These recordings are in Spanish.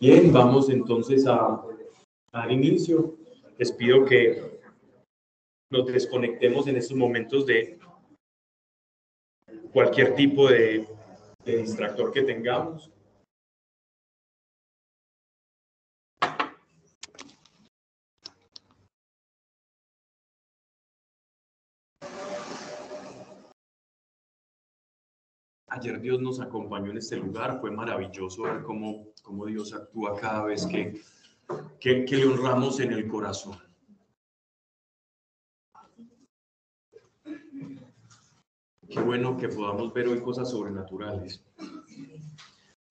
Bien, vamos entonces a, dar inicio. Les pido que nos desconectemos en estos momentos de cualquier tipo de, de distractor que tengamos. Ayer Dios nos acompañó en este lugar, fue maravilloso ver cómo, cómo Dios actúa cada vez que, que, le honramos en el corazón. Qué bueno que podamos ver hoy cosas sobrenaturales.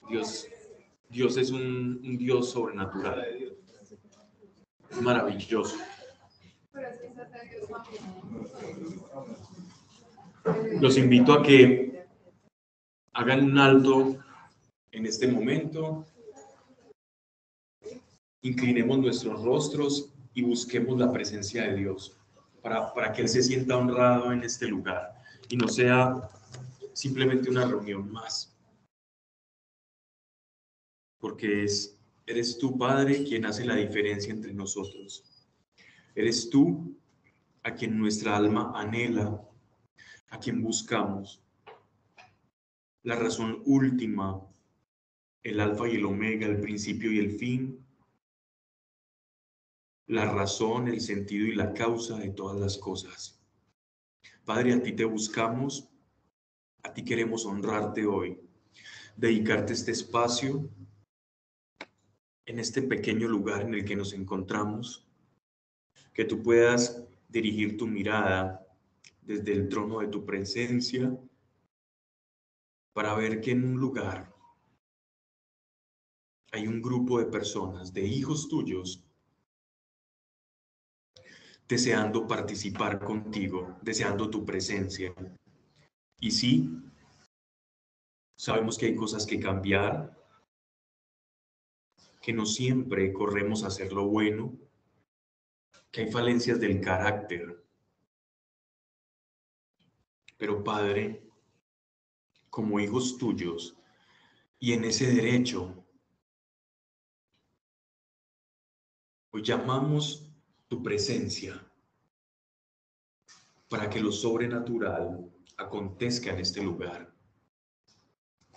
Dios, Dios es un, un Dios sobrenatural. Maravilloso. Los invito a que hagan un alto en este momento, inclinemos nuestros rostros y busquemos la presencia de Dios para, para que Él se sienta honrado en este lugar y no sea simplemente una reunión más. Porque es, eres tú, Padre, quien hace la diferencia entre nosotros. Eres tú a quien nuestra alma anhela, a quien buscamos la razón última, el alfa y el omega, el principio y el fin, la razón, el sentido y la causa de todas las cosas. Padre, a ti te buscamos, a ti queremos honrarte hoy, dedicarte este espacio en este pequeño lugar en el que nos encontramos, que tú puedas dirigir tu mirada desde el trono de tu presencia para ver que en un lugar hay un grupo de personas, de hijos tuyos, deseando participar contigo, deseando tu presencia. Y sí, sabemos que hay cosas que cambiar, que no siempre corremos a hacer lo bueno, que hay falencias del carácter. Pero Padre, como hijos tuyos y en ese derecho. Hoy llamamos tu presencia para que lo sobrenatural acontezca en este lugar.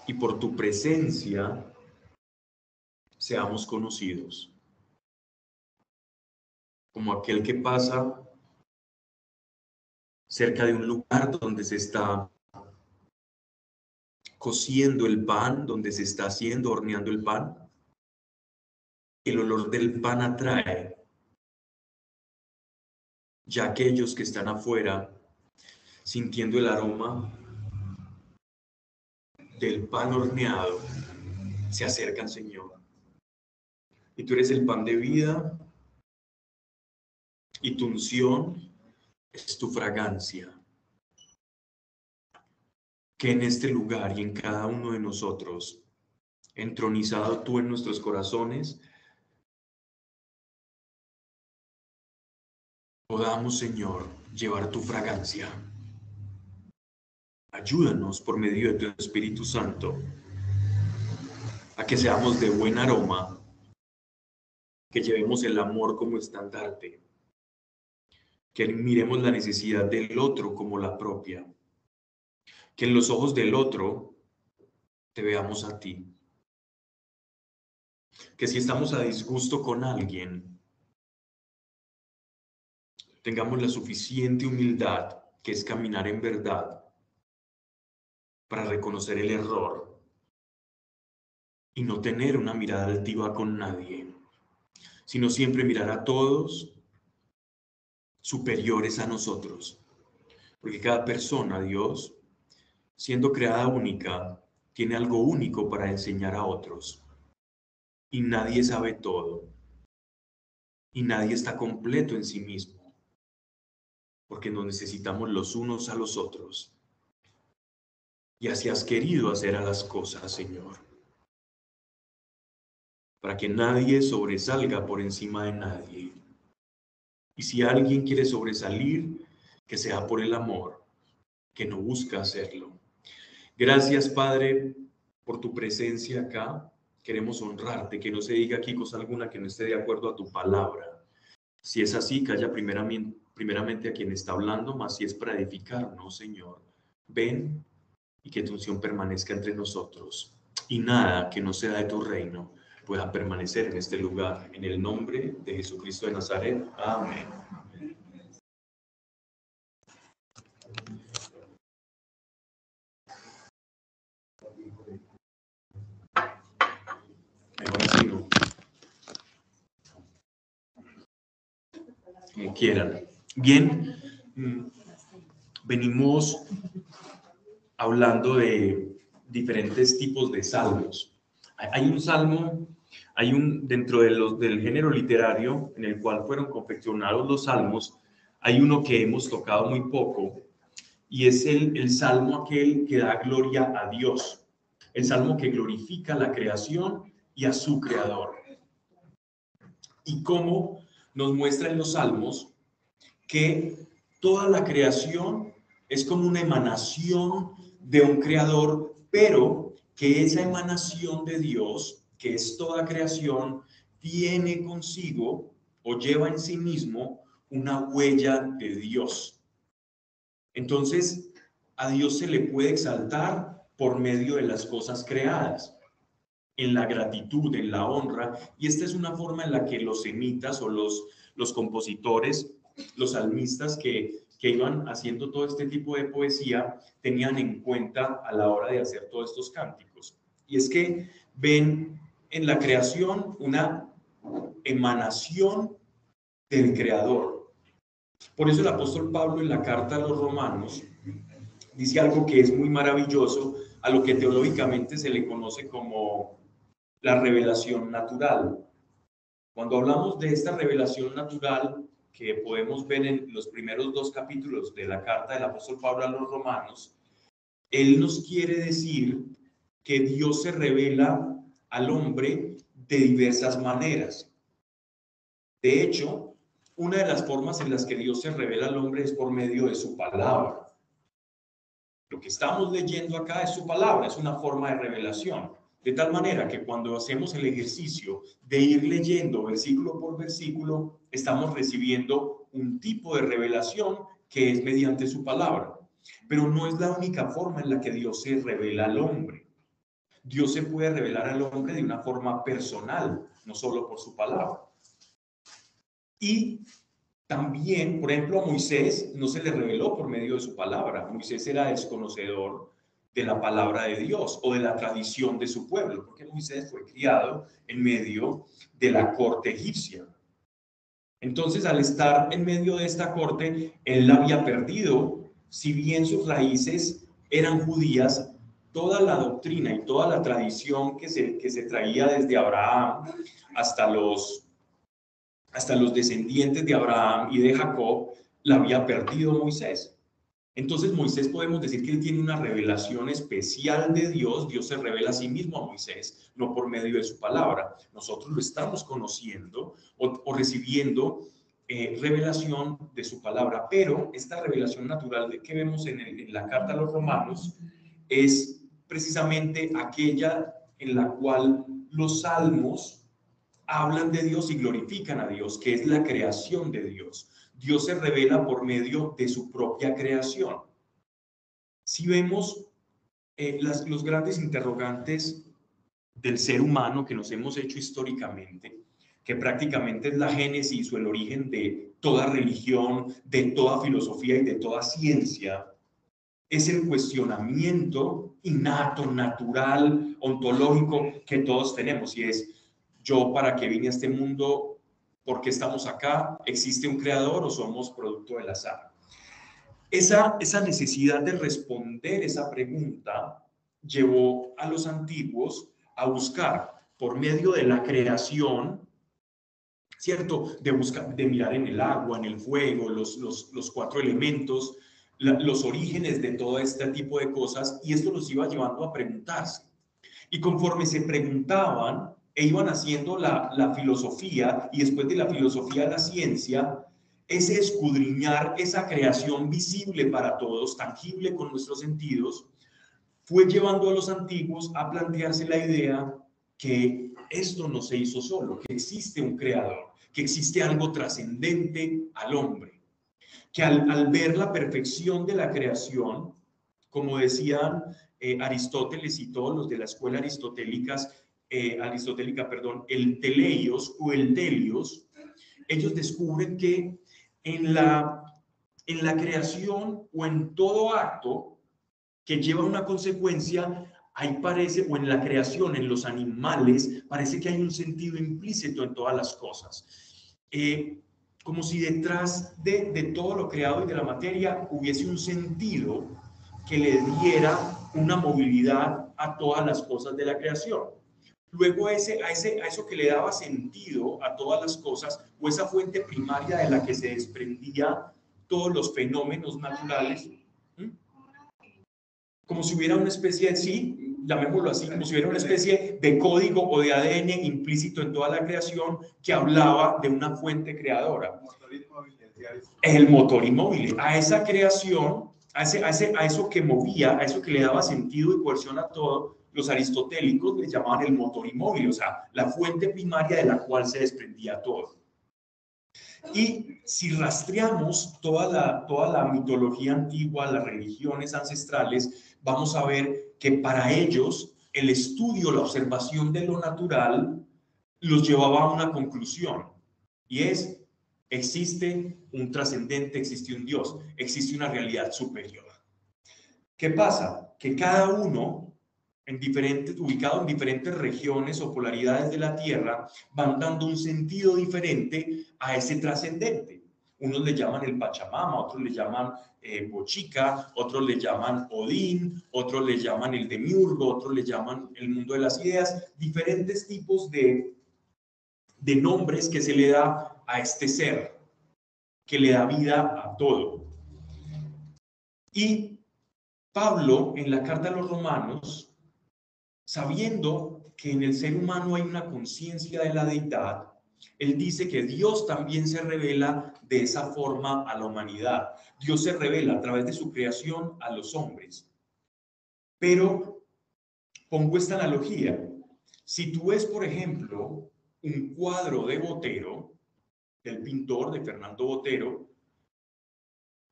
Y por tu presencia seamos conocidos como aquel que pasa cerca de un lugar donde se está cociendo el pan, donde se está haciendo, horneando el pan. El olor del pan atrae. Ya aquellos que están afuera, sintiendo el aroma del pan horneado, se acercan, Señor. Y tú eres el pan de vida y tu unción es tu fragancia que en este lugar y en cada uno de nosotros, entronizado tú en nuestros corazones, podamos, Señor, llevar tu fragancia. Ayúdanos por medio de tu Espíritu Santo a que seamos de buen aroma, que llevemos el amor como estandarte, que miremos la necesidad del otro como la propia que en los ojos del otro te veamos a ti. Que si estamos a disgusto con alguien, tengamos la suficiente humildad que es caminar en verdad para reconocer el error y no tener una mirada altiva con nadie, sino siempre mirar a todos superiores a nosotros. Porque cada persona, Dios, siendo creada única, tiene algo único para enseñar a otros. Y nadie sabe todo. Y nadie está completo en sí mismo. Porque nos necesitamos los unos a los otros. Y así has querido hacer a las cosas, Señor. para que nadie sobresalga por encima de nadie. Y si alguien quiere sobresalir, que sea por el amor, que no busca hacerlo. Gracias, Padre, por tu presencia acá. Queremos honrarte, que no se diga aquí cosa alguna que no esté de acuerdo a tu palabra. Si es así, calla primeramente, a quien está hablando, más si es para edificarnos, Señor. Ven y que tu unción permanezca entre nosotros. Y nada que no sea de tu reino pueda permanecer en este lugar. En el nombre de Jesucristo de Nazaret. Amén. Como quieran. Bien, mm, venimos hablando de diferentes tipos de salmos. Hay un salmo, hay un, dentro de los, del género literario en el cual fueron confeccionados los salmos, hay uno que hemos tocado muy poco y es el, el salmo aquel que da gloria a Dios, el salmo que glorifica la creación y a su creador. Y cómo nos muestra en los salmos que toda la creación es como una emanación de un creador, pero que esa emanación de Dios, que es toda creación, tiene consigo o lleva en sí mismo una huella de Dios. Entonces, a Dios se le puede exaltar por medio de las cosas creadas, en la gratitud, en la honra, y esta es una forma en la que los semitas o los, los compositores, los salmistas que que iban haciendo todo este tipo de poesía tenían en cuenta a la hora de hacer todos estos cánticos. Y es que ven en la creación una emanación del creador. Por eso el apóstol Pablo en la carta a los romanos dice algo que es muy maravilloso, a lo que teológicamente se le conoce como la revelación natural. Cuando hablamos de esta revelación natural, que podemos ver en los primeros dos capítulos de la carta del apóstol Pablo a los romanos, él nos quiere decir que Dios se revela al hombre de diversas maneras. De hecho, una de las formas en las que Dios se revela al hombre es por medio de su palabra. Lo que estamos leyendo acá es su palabra, es una forma de revelación. De tal manera que cuando hacemos el ejercicio de ir leyendo versículo por versículo, estamos recibiendo un tipo de revelación que es mediante su palabra. Pero no es la única forma en la que Dios se revela al hombre. Dios se puede revelar al hombre de una forma personal, no solo por su palabra. Y también, por ejemplo, a Moisés no se le reveló por medio de su palabra. Moisés era desconocedor de la palabra de Dios o de la tradición de su pueblo, porque Moisés fue criado en medio de la corte egipcia. Entonces, al estar en medio de esta corte, él había perdido, si bien sus raíces eran judías, toda la doctrina y toda la tradición que se, que se traía desde Abraham hasta los, hasta los descendientes de Abraham y de Jacob, la había perdido Moisés. Entonces Moisés podemos decir que él tiene una revelación especial de Dios. Dios se revela a sí mismo a Moisés, no por medio de su palabra. Nosotros lo estamos conociendo o, recibiendo eh, revelación de su palabra. Pero esta revelación natural que vemos en, en la carta a los romanos es precisamente aquella en la cual los salmos hablan de Dios y glorifican a Dios, que es la creación de Dios. Dios se revela por medio de su propia creación. Si vemos eh, los grandes interrogantes del ser humano que nos hemos hecho históricamente, que prácticamente es la génesis o el origen de toda religión, de toda filosofía y de toda ciencia, es el cuestionamiento innato, natural, ontológico que todos tenemos y es, yo para qué vine a este mundo ¿Por qué estamos acá? ¿Existe un creador o somos producto del azar? Esa, esa necesidad de responder esa pregunta llevó a los antiguos a buscar por medio de la creación, ¿cierto? De, buscar, de mirar en el agua, en el fuego, los, los, los cuatro elementos, los orígenes de todo este tipo de cosas, y esto los iba llevando a preguntarse. Y conforme se preguntaban, e iban haciendo la, filosofía y después de la filosofía la ciencia, ese escudriñar esa creación visible para todos, tangible con nuestros sentidos, fue llevando a los antiguos a plantearse la idea que esto no se hizo solo, que existe un creador, que existe algo trascendente al hombre, que al, ver la perfección de la creación, como decían eh, Aristóteles y todos los de la escuela aristotélicas, eh, aristotélica, perdón, el teleios o el telios, ellos descubren que en la, en la creación o en todo acto que lleva una consecuencia, ahí parece, o en la creación, en los animales, parece que hay un sentido implícito en todas las cosas. Eh, como si detrás de, de todo lo creado y de la materia hubiese un sentido que le diera una movilidad a todas las cosas de la creación. Luego ese, a, ese, a eso que le daba sentido a todas las cosas, o esa fuente primaria de la que se desprendía todos los fenómenos naturales, como si hubiera una especie de, sí, llamémoslo así, como si hubiera una especie de código o de ADN implícito en toda la creación que hablaba de una fuente creadora. El motor inmóvil. A esa creación, a, ese, a, ese, a eso que movía, a eso que le daba sentido y coerción a todo, los aristotélicos le llamaban el motor inmóvil, o sea, la fuente primaria de la cual se desprendía todo. Y si rastreamos toda la, toda la mitología antigua, las religiones ancestrales, vamos a ver que para ellos el estudio, la observación de lo natural los llevaba a una conclusión y es, existe un trascendente, existe un Dios, existe una realidad superior. ¿Qué pasa? Que cada uno en diferentes, ubicado en diferentes regiones o polaridades de la Tierra, van dando un sentido diferente a ese trascendente. Unos le llaman el Pachamama, otros le llaman eh, Bochica, otros le llaman Odín, otros le llaman el Demiurgo, otros le llaman el mundo de las ideas, diferentes tipos de, de nombres que se le da a este ser, que le da vida a todo. Y Pablo, en la carta a los romanos, sabiendo que en el ser humano hay una conciencia de la deidad, él dice que Dios también se revela de esa forma a la humanidad. Dios se revela a través de su creación a los hombres. Pero pongo esta analogía. Si tú ves, por ejemplo, un cuadro de Botero, del pintor de Fernando Botero,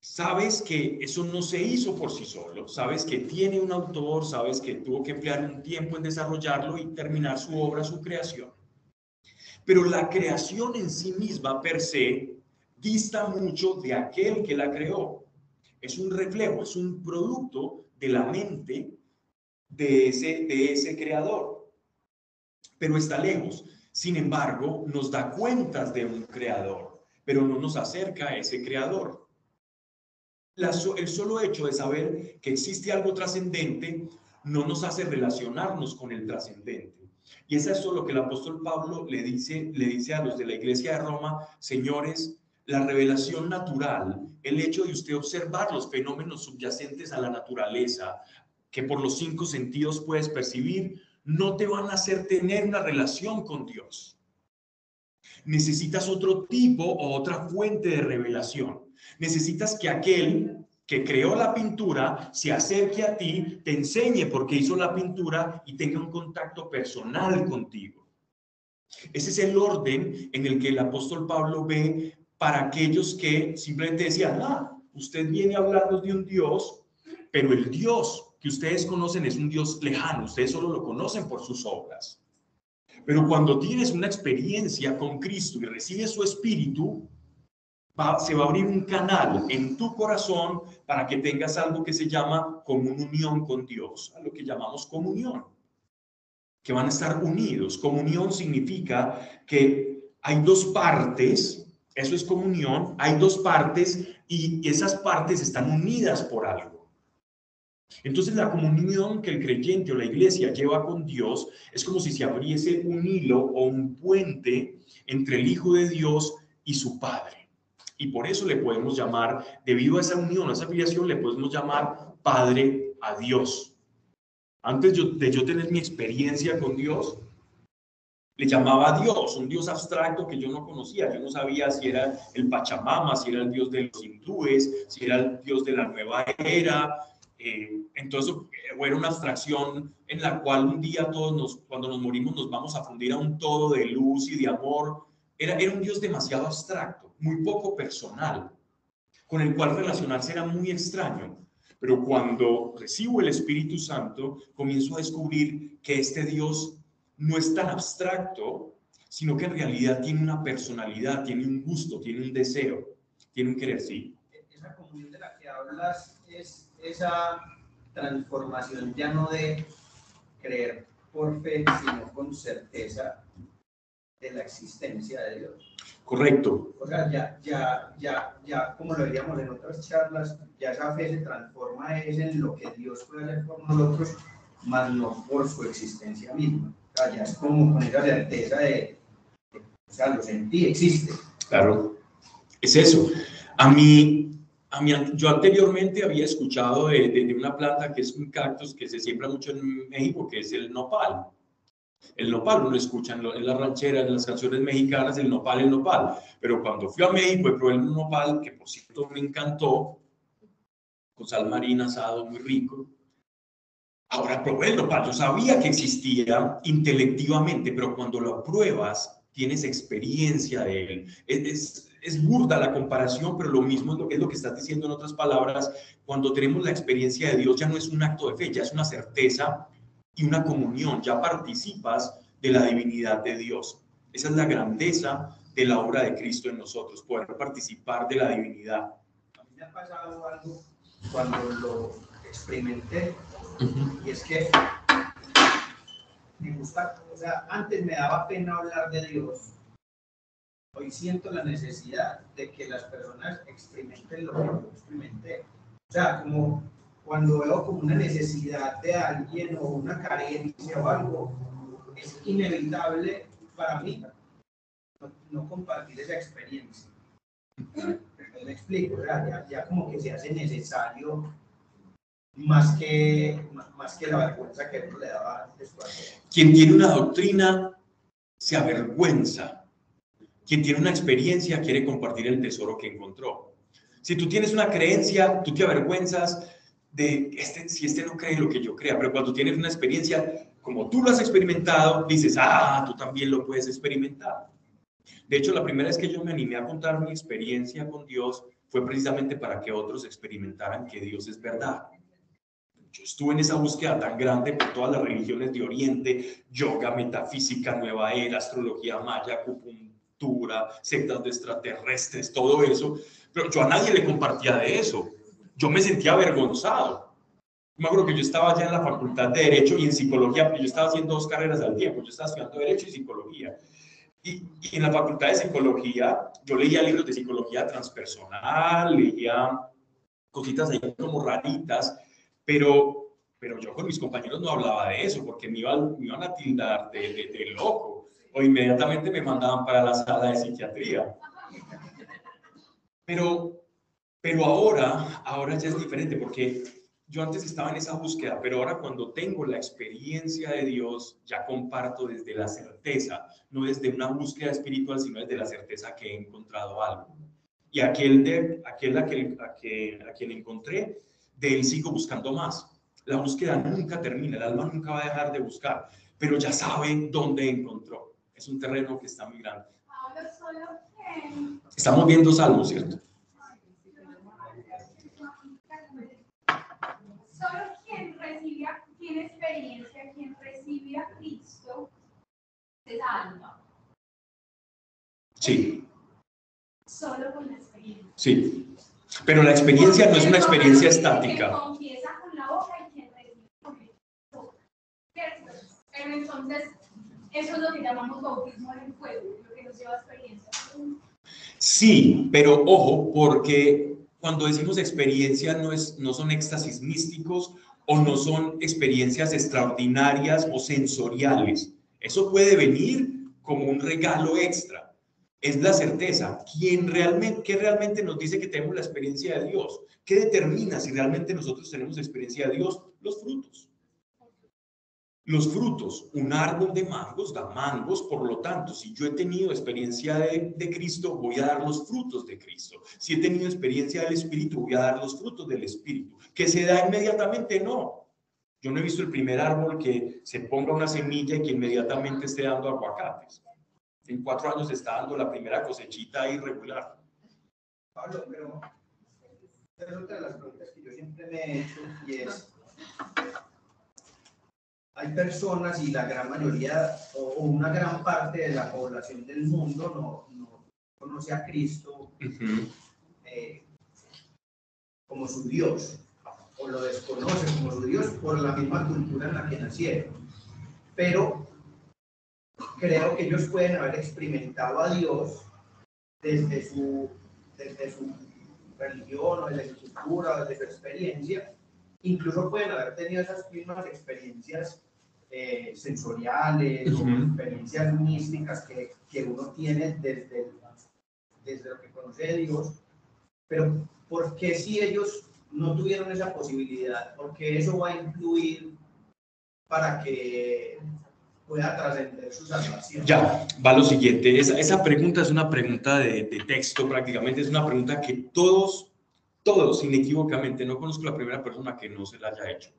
sabes que eso no se hizo por sí solo, sabes que tiene un autor, sabes que tuvo que emplear un tiempo en desarrollarlo y terminar su obra, su creación. Pero la creación en sí misma, per se, dista mucho de aquel que la creó. Es un reflejo, es un producto de la mente de ese, creador. Pero está lejos. Sin embargo, nos da cuentas de un creador, pero no nos acerca a ese creador el solo hecho de saber que existe algo trascendente no nos hace relacionarnos con el trascendente. Y es eso lo que el apóstol Pablo le dice, le dice a los de la iglesia de Roma, señores, la revelación natural, el hecho de usted observar los fenómenos subyacentes a la naturaleza, que por los cinco sentidos puedes percibir, no te van a hacer tener una relación con Dios. Necesitas otro tipo o otra fuente de revelación. Necesitas que aquel que creó la pintura se acerque a ti, te enseñe por qué hizo la pintura y tenga un contacto personal contigo. Ese es el orden en el que el apóstol Pablo ve para aquellos que simplemente decían, ah, usted viene a hablarnos de un Dios, pero el Dios que ustedes conocen es un Dios lejano, ustedes solo lo conocen por sus obras. Pero cuando tienes una experiencia con Cristo y recibes su espíritu, se va a abrir un canal en tu corazón para que tengas algo que se llama comunión con Dios, lo que llamamos comunión, que van a estar unidos. Comunión significa que hay dos partes, eso es comunión, hay dos partes y esas partes están unidas por algo. Entonces la comunión que el creyente o la iglesia lleva con Dios es como si se abriese un hilo o un puente entre el Hijo de Dios y su Padre. Y por eso le podemos llamar, debido a esa unión, a esa afiliación, le podemos llamar Padre a Dios. Antes de yo tener mi experiencia con Dios, le llamaba Dios, un Dios abstracto que yo no conocía. Yo no sabía si era el Pachamama, si era el Dios de los hindúes, si era el Dios de la nueva era. Eh, entonces, eh, era una abstracción en la cual un día todos nos, cuando nos morimos, nos vamos a fundir a un todo de luz y de amor. Era, era un Dios demasiado abstracto, muy poco personal, con el cual relacionarse era muy extraño. Pero cuando recibo el Espíritu Santo, comienzo a descubrir que este Dios no es tan abstracto, sino que en realidad tiene una personalidad, tiene un gusto, tiene un deseo, tiene un querer, sí. Esa transformación ya no de creer por fe, sino con certeza de la existencia de Dios. Correcto. O sea, ya, ya, ya, ya, como lo veríamos en otras charlas, ya esa fe se transforma es en lo que Dios puede hacer por nosotros, más no por su existencia misma ya es como con esa certeza de, o sea, lo sentí, existe. Claro, es eso. A mí, a mí yo anteriormente había escuchado de, de, una planta que es un cactus que se siembra mucho en México, que es el nopal. El nopal, uno lo escucha en, las rancheras, en las canciones mexicanas, el nopal, el nopal. Pero cuando fui a México y probé el nopal, que por cierto me encantó, con sal marina asado muy rico, Ahora probé el nopal, yo sabía que existía intelectivamente, pero cuando lo pruebas, tienes experiencia de él. Es, es, burda la comparación, pero lo mismo es lo, es lo que estás diciendo en otras palabras. Cuando tenemos la experiencia de Dios, ya no es un acto de fe, ya es una certeza y una comunión, ya participas de la divinidad de Dios. Esa es la grandeza de la obra de Cristo en nosotros, poder participar de la divinidad. A mí me ha pasado algo cuando lo experimenté y es que me gusta, o sea, antes me daba pena hablar de Dios. Hoy siento la necesidad de que las personas experimenten lo que yo experimenté. O sea, como cuando veo como una necesidad de alguien o una carencia o algo, es inevitable para mí no, compartir esa experiencia. Me explico, ya, ya como que se hace necesario más que, más que la vergüenza que uno le daba después. Quien tiene una doctrina se avergüenza. Quien tiene una experiencia quiere compartir el tesoro que encontró. Si tú tienes una creencia, tú te avergüenzas de este, si este no cree lo que yo crea, pero cuando tienes una experiencia, como tú lo has experimentado, dices, ah, tú también lo puedes experimentar. De hecho, la primera vez que yo me animé a contar mi experiencia con Dios fue precisamente para que otros experimentaran que Dios es verdad. Yo estuve en esa búsqueda tan grande por todas las religiones de Oriente, yoga, metafísica, nueva era, astrología maya, acupuntura, sectas de extraterrestres, todo eso. Pero yo a nadie le compartía de eso. Yo me sentía avergonzado. Me acuerdo que yo estaba ya en la facultad de Derecho y en Psicología, yo estaba haciendo dos carreras al tiempo, yo estaba estudiando Derecho y Psicología. Y, y, en la facultad de Psicología, yo leía libros de psicología transpersonal, leía cositas ahí como raritas, pero, pero yo con mis compañeros no hablaba de eso porque me iban, me iban a tildar de, de, loco o inmediatamente me mandaban para la sala de psiquiatría. Pero, pero ahora, ahora ya es diferente porque yo antes estaba en esa búsqueda, pero ahora cuando tengo la experiencia de Dios, ya comparto desde la certeza, no desde una búsqueda espiritual, sino desde la certeza que he encontrado algo. Y aquel, de, aquel, a, a quien encontré de él sigo buscando más. La búsqueda nunca termina, el alma nunca va a dejar de buscar, pero ya sabe dónde encontró. Es un terreno que está muy grande. Estamos viendo salmos, ¿cierto? Solo quien recibe, tiene experiencia, quien recibe a Cristo, se salva. Sí. Solo con la experiencia. Sí. Pero la experiencia no es una experiencia estática. Pero entonces, eso es lo que llamamos bautismo en el fuego, lo que nos lleva a experiencia. Sí, pero ojo, porque cuando decimos experiencia no, es, no son éxtasis místicos o no son experiencias extraordinarias o sensoriales. Eso puede venir como un regalo extra es la certeza. ¿Quién realmente, ¿Qué realmente nos dice que tenemos la experiencia de Dios? ¿Qué determina si realmente nosotros tenemos experiencia de Dios? Los frutos. Los frutos, un árbol de mangos da mangos, por lo tanto, si yo he tenido experiencia de, de, Cristo, voy a dar los frutos de Cristo. Si he tenido experiencia del Espíritu, voy a dar los frutos del Espíritu. ¿Que se da inmediatamente? No. Yo no he visto el primer árbol que se ponga una semilla y que inmediatamente esté dando aguacates. En cuatro años está dando la primera cosechita irregular. Pablo, pero esa es otra de las preguntas que yo siempre me he hecho y es hay personas y la gran mayoría o, una gran parte de la población del mundo no, no conoce a Cristo eh, como su Dios o lo desconoce como su Dios por la misma cultura en la que nacieron. Pero creo que ellos pueden haber experimentado a Dios desde su, desde su religión o desde su cultura o desde su experiencia. Incluso pueden haber tenido esas mismas experiencias eh, sensoriales o experiencias místicas que, que, uno tiene desde, desde lo que conoce de Dios, pero ¿por qué si ellos no tuvieron esa posibilidad? Porque eso va a influir para que pueda trascender su salvación. Ya, va lo siguiente. Esa, esa pregunta es una pregunta de, de texto prácticamente, es una pregunta que todos todos, inequívocamente, no conozco la primera persona que no se la haya hecho.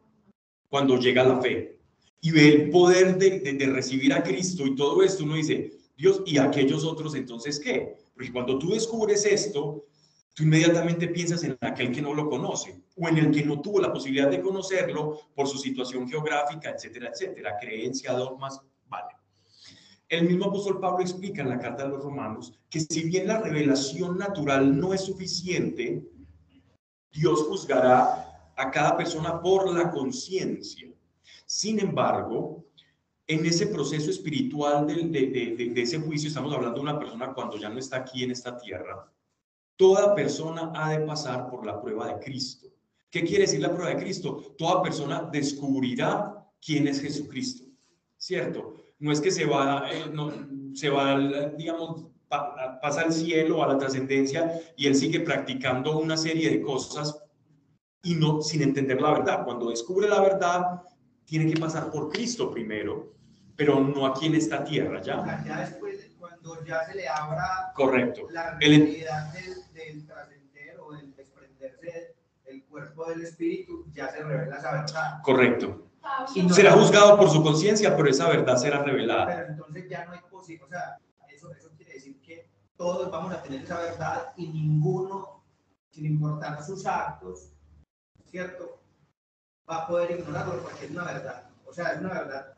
Cuando llega la fe y ve el poder de, de, recibir a Cristo y todo esto, uno dice, Dios, ¿y aquellos otros entonces qué? Porque cuando tú descubres esto, tú inmediatamente piensas en aquel que no lo conoce o en el que no tuvo la posibilidad de conocerlo por su situación geográfica, etcétera, etcétera, creencia, dogmas, vale. El mismo apóstol Pablo explica en la carta de los romanos que si bien la revelación natural no es suficiente, Dios juzgará a cada persona por la conciencia. Sin embargo, en ese proceso espiritual de, de, de, ese juicio, estamos hablando de una persona cuando ya no está aquí en esta tierra, toda persona ha de pasar por la prueba de Cristo. ¿Qué quiere decir la prueba de Cristo? Toda persona descubrirá quién es Jesucristo, ¿cierto? No es que se va, eh, no, se va, digamos, pasa al cielo, a la trascendencia, y él sigue practicando una serie de cosas y no sin entender la verdad. Cuando descubre la verdad, tiene que pasar por Cristo primero, pero no aquí en esta tierra, ¿ya? Ya después, cuando ya se le abra Correcto. la realidad del, del trascender o del desprenderse del cuerpo del espíritu, ya se revela esa verdad. Correcto. Y será juzgado por su conciencia, pero esa verdad será revelada. Pero entonces ya no hay posibilidad, o sea, todos vamos a tener esa verdad y ninguno, sin importar sus actos, ¿cierto? Va a poder ignorarlo porque es una verdad. O sea, es una verdad.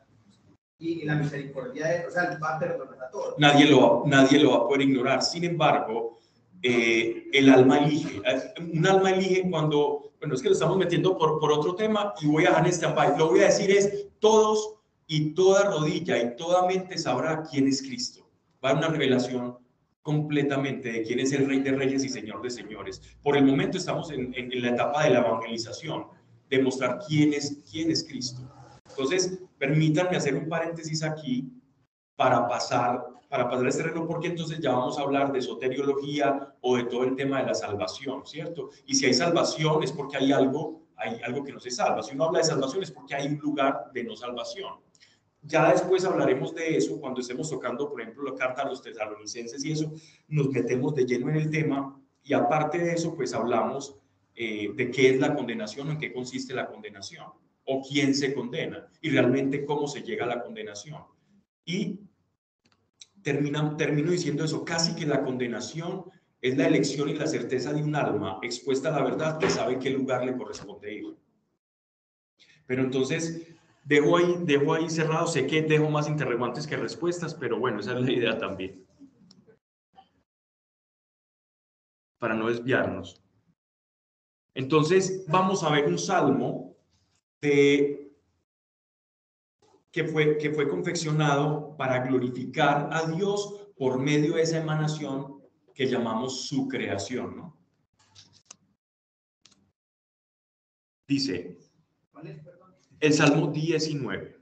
Y, la misericordia es, o sea, va a perdonar a todos. Nadie lo, nadie lo va a poder ignorar. Sin embargo, eh, el alma elige. Un alma elige cuando, bueno, es que lo estamos metiendo por, por otro tema y voy a dejar este Lo voy a decir es, todos y toda rodilla y toda mente sabrá quién es Cristo. Va a una revelación completamente de quién es el Rey de Reyes y Señor de Señores. Por el momento estamos en, la etapa de la evangelización, de mostrar quién es, quién es Cristo. Entonces, permítanme hacer un paréntesis aquí para pasar, para pasar este reloj, porque entonces ya vamos a hablar de soteriología o de todo el tema de la salvación, ¿cierto? Y si hay salvación es porque hay algo, hay algo que no se salva. Si uno habla de salvación es porque hay un lugar de no salvación. Ya después hablaremos de eso cuando estemos tocando, por ejemplo, la carta a los tesalonicenses y eso, nos metemos de lleno en el tema y aparte de eso, pues hablamos eh, de qué es la condenación en qué consiste la condenación o quién se condena y realmente cómo se llega a la condenación. Y termina, termino diciendo eso, casi que la condenación es la elección y la certeza de un alma expuesta a la verdad que sabe qué lugar le corresponde ir. Pero entonces, Dejo ahí, dejo ahí cerrado, sé que dejo más interrogantes que respuestas, pero bueno, esa es la idea también. Para no desviarnos. Entonces, vamos a ver un salmo de, que, fue, que fue confeccionado para glorificar a Dios por medio de esa emanación que llamamos su creación, ¿no? Dice, el Salmo 19.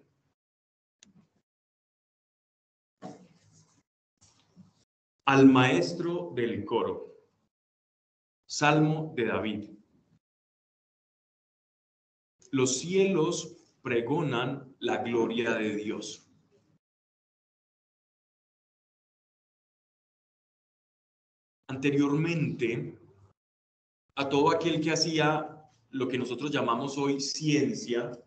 Al maestro del coro. Salmo de David. Los cielos pregonan la gloria de Dios. Anteriormente, a todo aquel que hacía lo que nosotros llamamos hoy ciencia,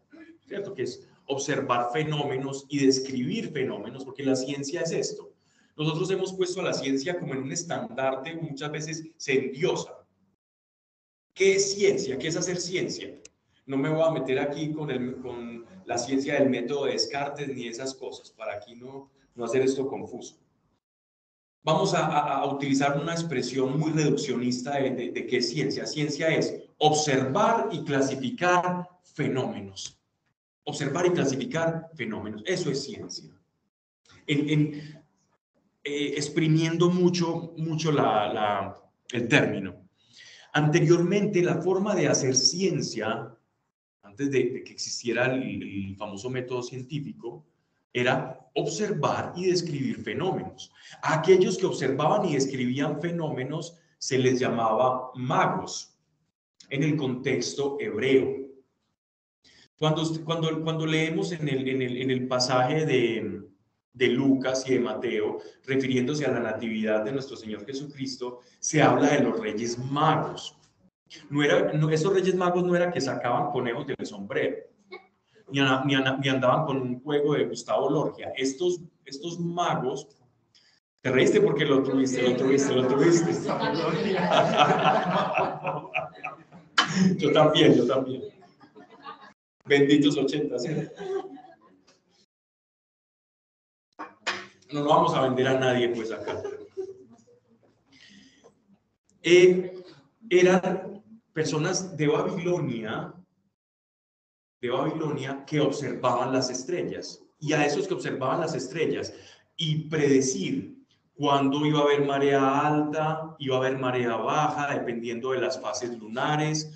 ¿cierto? Que es observar fenómenos y describir fenómenos, porque la ciencia es esto. Nosotros hemos puesto a la ciencia como en un estandarte, muchas veces se endiosa. ¿Qué es ciencia? ¿Qué es hacer ciencia? No me voy a meter aquí con, el, con la ciencia del método de Descartes ni esas cosas, para aquí no, no hacer esto confuso. Vamos a, utilizar una expresión muy reduccionista de, de qué es ciencia. Ciencia es observar y clasificar fenómenos observar y clasificar fenómenos. Eso es ciencia. En, eh, exprimiendo mucho, mucho la, el término. Anteriormente, la forma de hacer ciencia, antes de, que existiera el, famoso método científico, era observar y describir fenómenos. A aquellos que observaban y describían fenómenos se les llamaba magos en el contexto hebreo. Cuando, cuando, cuando leemos en el, en el, en el pasaje de, de Lucas y de Mateo, refiriéndose a la natividad de nuestro Señor Jesucristo, se habla de los reyes magos. No era, esos reyes magos no era que sacaban conejos del sombrero, ni, ni, ni, andaban con un juego de Gustavo Lorgia. Estos, estos magos, te reíste porque lo tuviste, lo tuviste, lo tuviste. yo también, yo también. Benditos 80, No lo vamos a vender a nadie, pues acá. Eh, eran personas de Babilonia, de Babilonia, que observaban las estrellas. Y a esos que observaban las estrellas y predecir cuándo iba a haber marea alta, iba a haber marea baja, dependiendo de las fases lunares,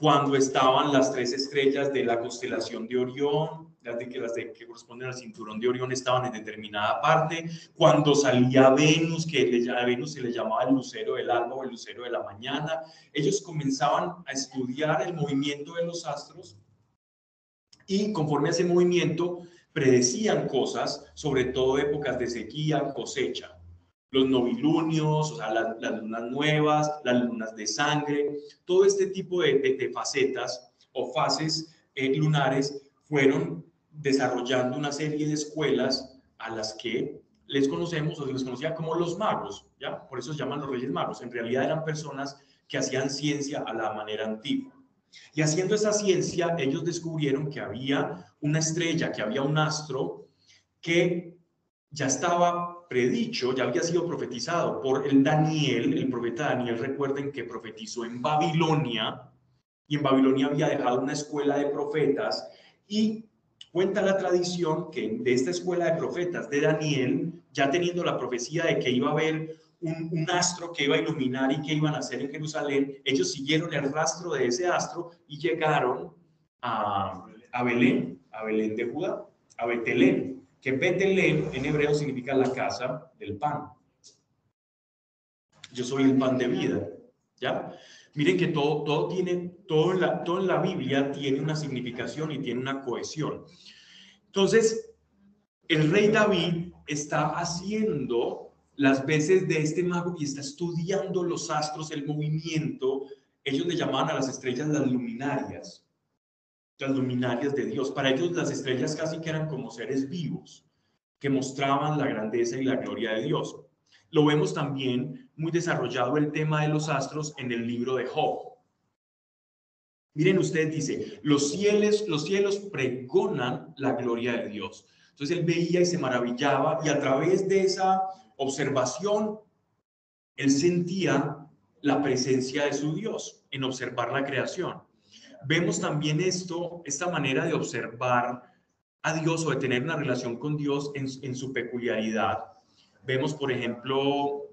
cuando estaban las tres estrellas de la constelación de Orión, las, de, que, corresponden al cinturón de Orión estaban en determinada parte, cuando salía Venus, que a Venus se le llamaba el lucero del alba o el lucero de la mañana, ellos comenzaban a estudiar el movimiento de los astros y conforme a ese movimiento predecían cosas, sobre todo épocas de sequía, cosecha los novilunios, o sea, las, lunas nuevas, las lunas de sangre, todo este tipo de, facetas o fases eh, lunares fueron desarrollando una serie de escuelas a las que les conocemos o se les conocía como los magos, ¿ya? Por eso se llaman los reyes magos. En realidad eran personas que hacían ciencia a la manera antigua. Y haciendo esa ciencia, ellos descubrieron que había una estrella, que había un astro que ya estaba predicho, ya había sido profetizado por el Daniel, el profeta Daniel, recuerden que profetizó en Babilonia, y en Babilonia había dejado una escuela de profetas, y cuenta la tradición que de esta escuela de profetas de Daniel, ya teniendo la profecía de que iba a haber un, astro que iba a iluminar y que iban a hacer en Jerusalén, ellos siguieron el rastro de ese astro y llegaron a, a Belén, a Belén de Judá, a Betelén que Betelem en hebreo significa la casa del pan. Yo soy el pan de vida, ¿ya? Miren que todo, todo tiene, todo en, la, todo en la Biblia tiene una significación y tiene una cohesión. Entonces, el rey David está haciendo las veces de este mago y está estudiando los astros, el movimiento. Ellos le llamaban a las estrellas las luminarias las luminarias de Dios. Para ellos las estrellas casi que eran como seres vivos que mostraban la grandeza y la gloria de Dios. Lo vemos también muy desarrollado el tema de los astros en el libro de Job. Miren, usted dice, los cielos, los cielos pregonan la gloria de Dios. Entonces él veía y se maravillaba y a través de esa observación, él sentía la presencia de su Dios en observar la creación vemos también esto, esta manera de observar a Dios o de tener una relación con Dios en, su peculiaridad. Vemos, por ejemplo,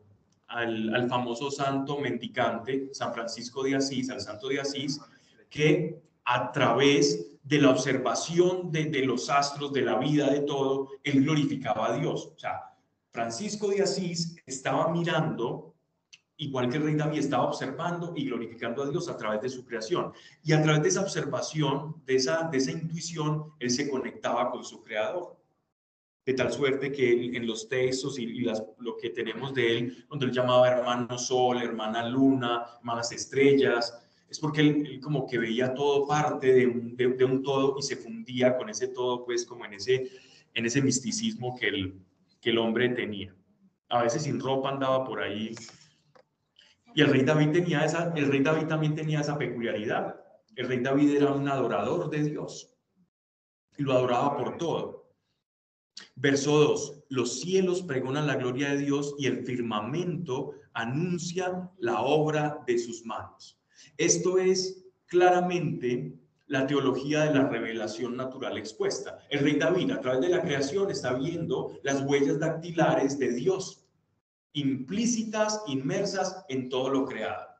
al, famoso santo mendicante, San Francisco de Asís, al santo de Asís, que a través de la observación de, de, los astros, de la vida, de todo, él glorificaba a Dios. O sea, Francisco de Asís estaba mirando igual que el rey David estaba observando y glorificando a Dios a través de su creación. Y a través de esa observación, de esa, de esa intuición, él se conectaba con su creador. De tal suerte que en los textos y, las, lo que tenemos de él, cuando él llamaba hermano sol, hermana luna, hermanas estrellas, es porque él, como que veía todo parte de un, de, un, todo y se fundía con ese todo, pues como en ese, en ese misticismo que el, que el hombre tenía. A veces sin ropa andaba por ahí y el rey David tenía esa, el rey David también tenía esa peculiaridad. El rey David era un adorador de Dios y lo adoraba por todo. Verso 2. Los cielos pregonan la gloria de Dios y el firmamento anuncia la obra de sus manos. Esto es claramente la teología de la revelación natural expuesta. El rey David a través de la creación está viendo las huellas dactilares de Dios implícitas, inmersas en todo lo creado.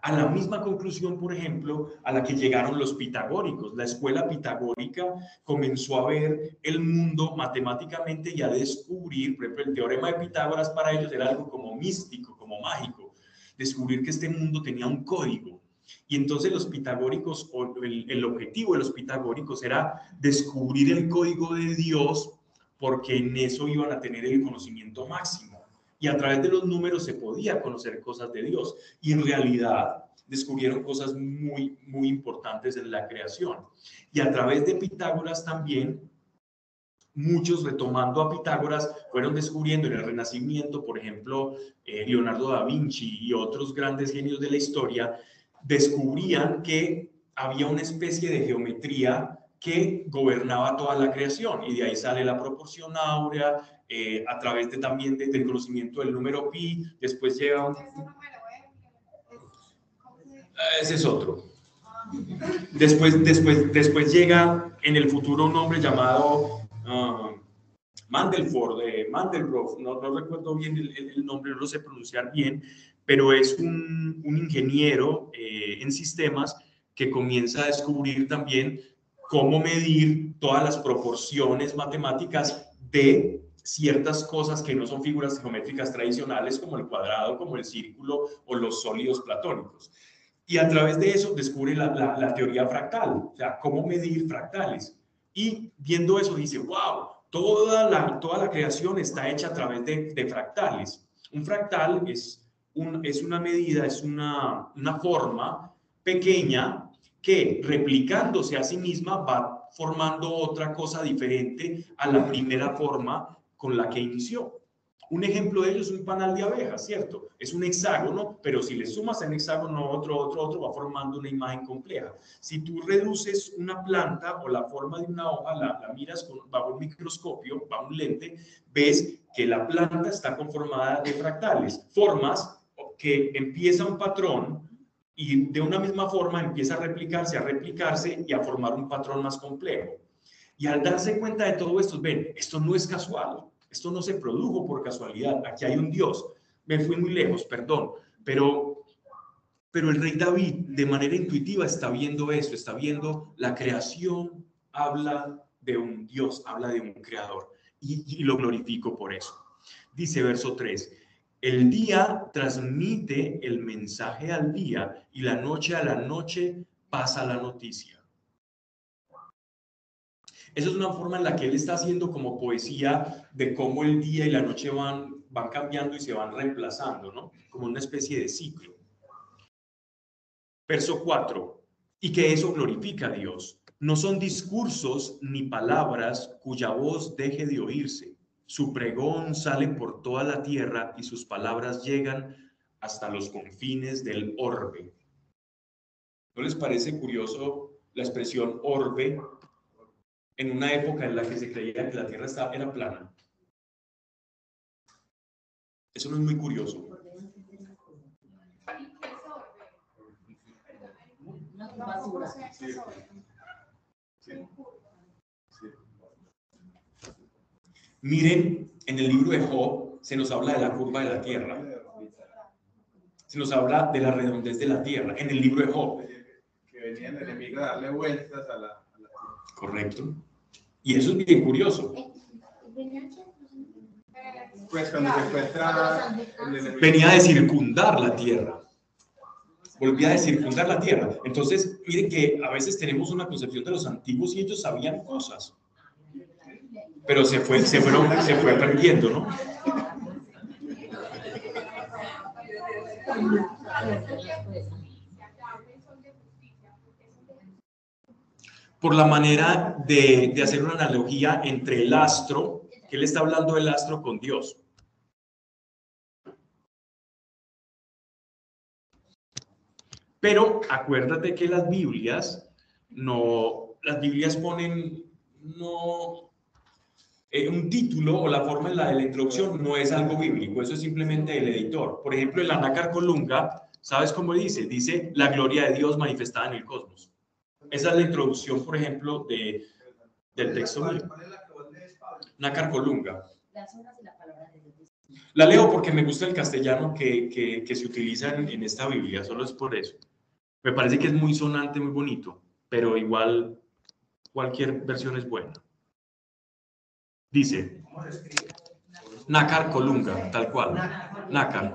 A la misma conclusión, por ejemplo, a la que llegaron los pitagóricos. La escuela pitagórica comenzó a ver el mundo matemáticamente y a descubrir, por ejemplo, el teorema de Pitágoras para ellos era algo como místico, como mágico. Descubrir que este mundo tenía un código. Y entonces los pitagóricos, el, el objetivo de los pitagóricos era descubrir el código de Dios porque en eso iban a tener el conocimiento máximo y a través de los números se podía conocer cosas de Dios. Y en realidad descubrieron cosas muy, muy importantes en la creación. Y a través de Pitágoras también, muchos retomando a Pitágoras fueron descubriendo en el Renacimiento, por ejemplo, eh, Leonardo da Vinci y otros grandes genios de la historia, descubrían que había una especie de geometría que gobernaba toda la creación. Y de ahí sale la proporción áurea, eh, a través de, también del conocimiento del número pi, después llega... Ese es otro. Después, después, después llega en el futuro un hombre llamado uh, Mandelford, de Mandelbrot, no, no, recuerdo bien el, nombre, no lo sé pronunciar bien, pero es un, un ingeniero eh, en sistemas que comienza a descubrir también cómo medir todas las proporciones matemáticas de ciertas cosas que no son figuras geométricas tradicionales como el cuadrado, como el círculo o los sólidos platónicos. Y a través de eso descubre la, teoría fractal, o sea, cómo medir fractales. Y viendo eso dice, wow, toda la, toda la creación está hecha a través de, de fractales. Un fractal es, un, es una medida, es una, una forma pequeña que replicándose a sí misma va formando otra cosa diferente a la primera forma con la que inició. Un ejemplo de ello es un panal de abejas, ¿cierto? Es un hexágono, pero si le sumas en hexágono otro, otro, otro, va formando una imagen compleja. Si tú reduces una planta o la forma de una hoja, la, miras con, bajo un microscopio, bajo un lente, ves que la planta está conformada de fractales, formas que empieza un patrón y de una misma forma empieza a replicarse, a replicarse y a formar un patrón más complejo. Y al darse cuenta de todo esto, ven, esto no es casual, esto no se produjo por casualidad, aquí hay un Dios. Me fui muy lejos, perdón, pero, pero el rey David de manera intuitiva está viendo eso, está viendo la creación, habla de un Dios, habla de un creador y, y lo glorifico por eso. Dice verso 3, el día transmite el mensaje al día y la noche a la noche pasa la noticia. Esa es una forma en la que él está haciendo como poesía de cómo el día y la noche van, van cambiando y se van reemplazando, ¿no? Como una especie de ciclo. Verso 4. Y que eso glorifica a Dios. No son discursos ni palabras cuya voz deje de oírse. Su pregón sale por toda la tierra y sus palabras llegan hasta los confines del orbe. ¿No les parece curioso la expresión orbe en una época en la que se creía que la Tierra estaba, era plana. Eso no es muy curioso. Miren, en el libro de Job se nos habla de la curva de la Tierra. Se nos habla de la redondez de la Tierra en el libro de Job. Que venían enemigos a darle vueltas a la, a la Tierra. Correcto. Y eso es bien curioso. Pues cuando se encuentra el enemigo. Venía de circundar la tierra. Volvía de circundar la tierra. Entonces, miren que a veces tenemos una concepción de los antiguos y ellos sabían cosas. Pero se fue, se fueron, se fue perdiendo, ¿no? Por la manera de, de hacer una analogía entre el astro, que él está hablando del astro con Dios. Pero acuérdate que las Biblias no, las Biblias ponen no eh, un título o la forma en la de la introducción no es algo bíblico, eso es simplemente el editor. Por ejemplo, el Anácar Colunga, ¿sabes cómo dice? Dice la gloria de Dios manifestada en el cosmos. Esa es la introducción, por ejemplo, de, del texto ¿Cuál, es la? Nácar Colunga. Las horas y la palabra de Dios. La leo porque me gusta el castellano que, que, que se utiliza en, en esta Biblia, solo es por eso. Me parece que es muy sonante, muy bonito, pero igual cualquier versión es buena. Dice. Nácar Colunga, tal cual. Nácar.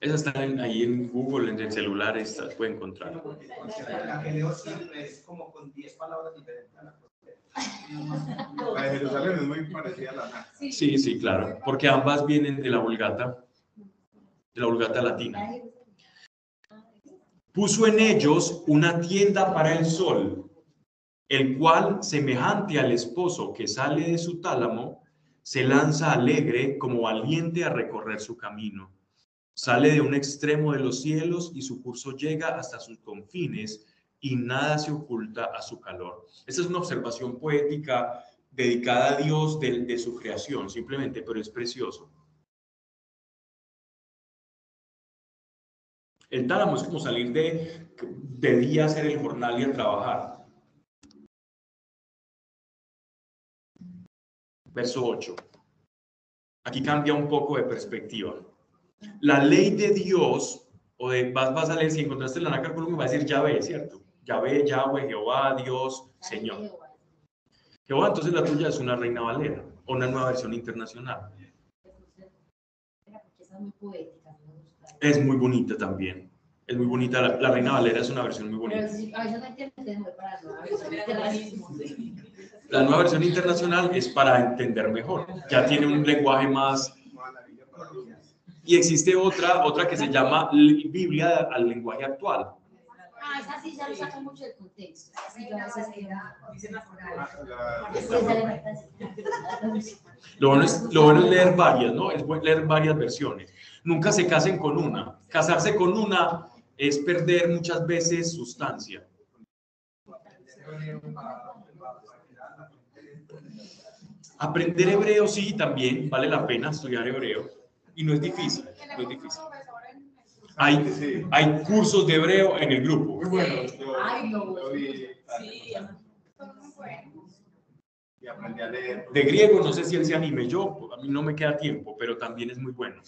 Esa está en- ahí en Google, en el celular, esta, puede encontrar. Porque La que leo siempre es como con 10 palabras diferentes la de Jerusalén es muy parecida a la. Sí, sí, claro, porque ambas vienen de la Vulgata, de la Vulgata latina. Puso en ellos una tienda para el sol, el cual, semejante al esposo que sale de su tálamo, se lanza alegre como valiente a recorrer su camino. Sale de un extremo de los cielos y su curso llega hasta sus confines y nada se oculta a su calor. Esta es una observación poética dedicada a Dios de, su creación, simplemente, pero es precioso. El tálamo es como salir de, de día a hacer el jornal y a trabajar. Verso 8. Aquí cambia un poco de perspectiva. La ley de Dios, o de, vas, vas a leer, si encontraste la nácar columna, va a decir Yahvé, ¿cierto? Yahvé, Yahweh, Jehová, Dios, Señor. Jehová, entonces la tuya es una reina valera, o una nueva versión internacional. Es muy bonita también. Es muy bonita. La, la Reina Valera es una versión muy bonita. a veces no voy para la nueva versión internacional es para entender mejor. Ya tiene un lenguaje más. Y existe otra, otra que se llama Li- Biblia al lenguaje actual. Ah, esa sí ya lo saca mucho del contexto. Lo bueno, es, lo bueno es leer varias, ¿no? Es bueno leer varias versiones. Nunca se casen con una. Casarse con una es perder muchas veces sustancia. Aprender hebreo sí, también vale la pena estudiar hebreo. Y no es difícil, no es difícil. Hay, hay cursos de hebreo en el grupo. Muy bueno. De griego no sé si él se anime yo, a mí no me queda tiempo, pero también es muy bueno.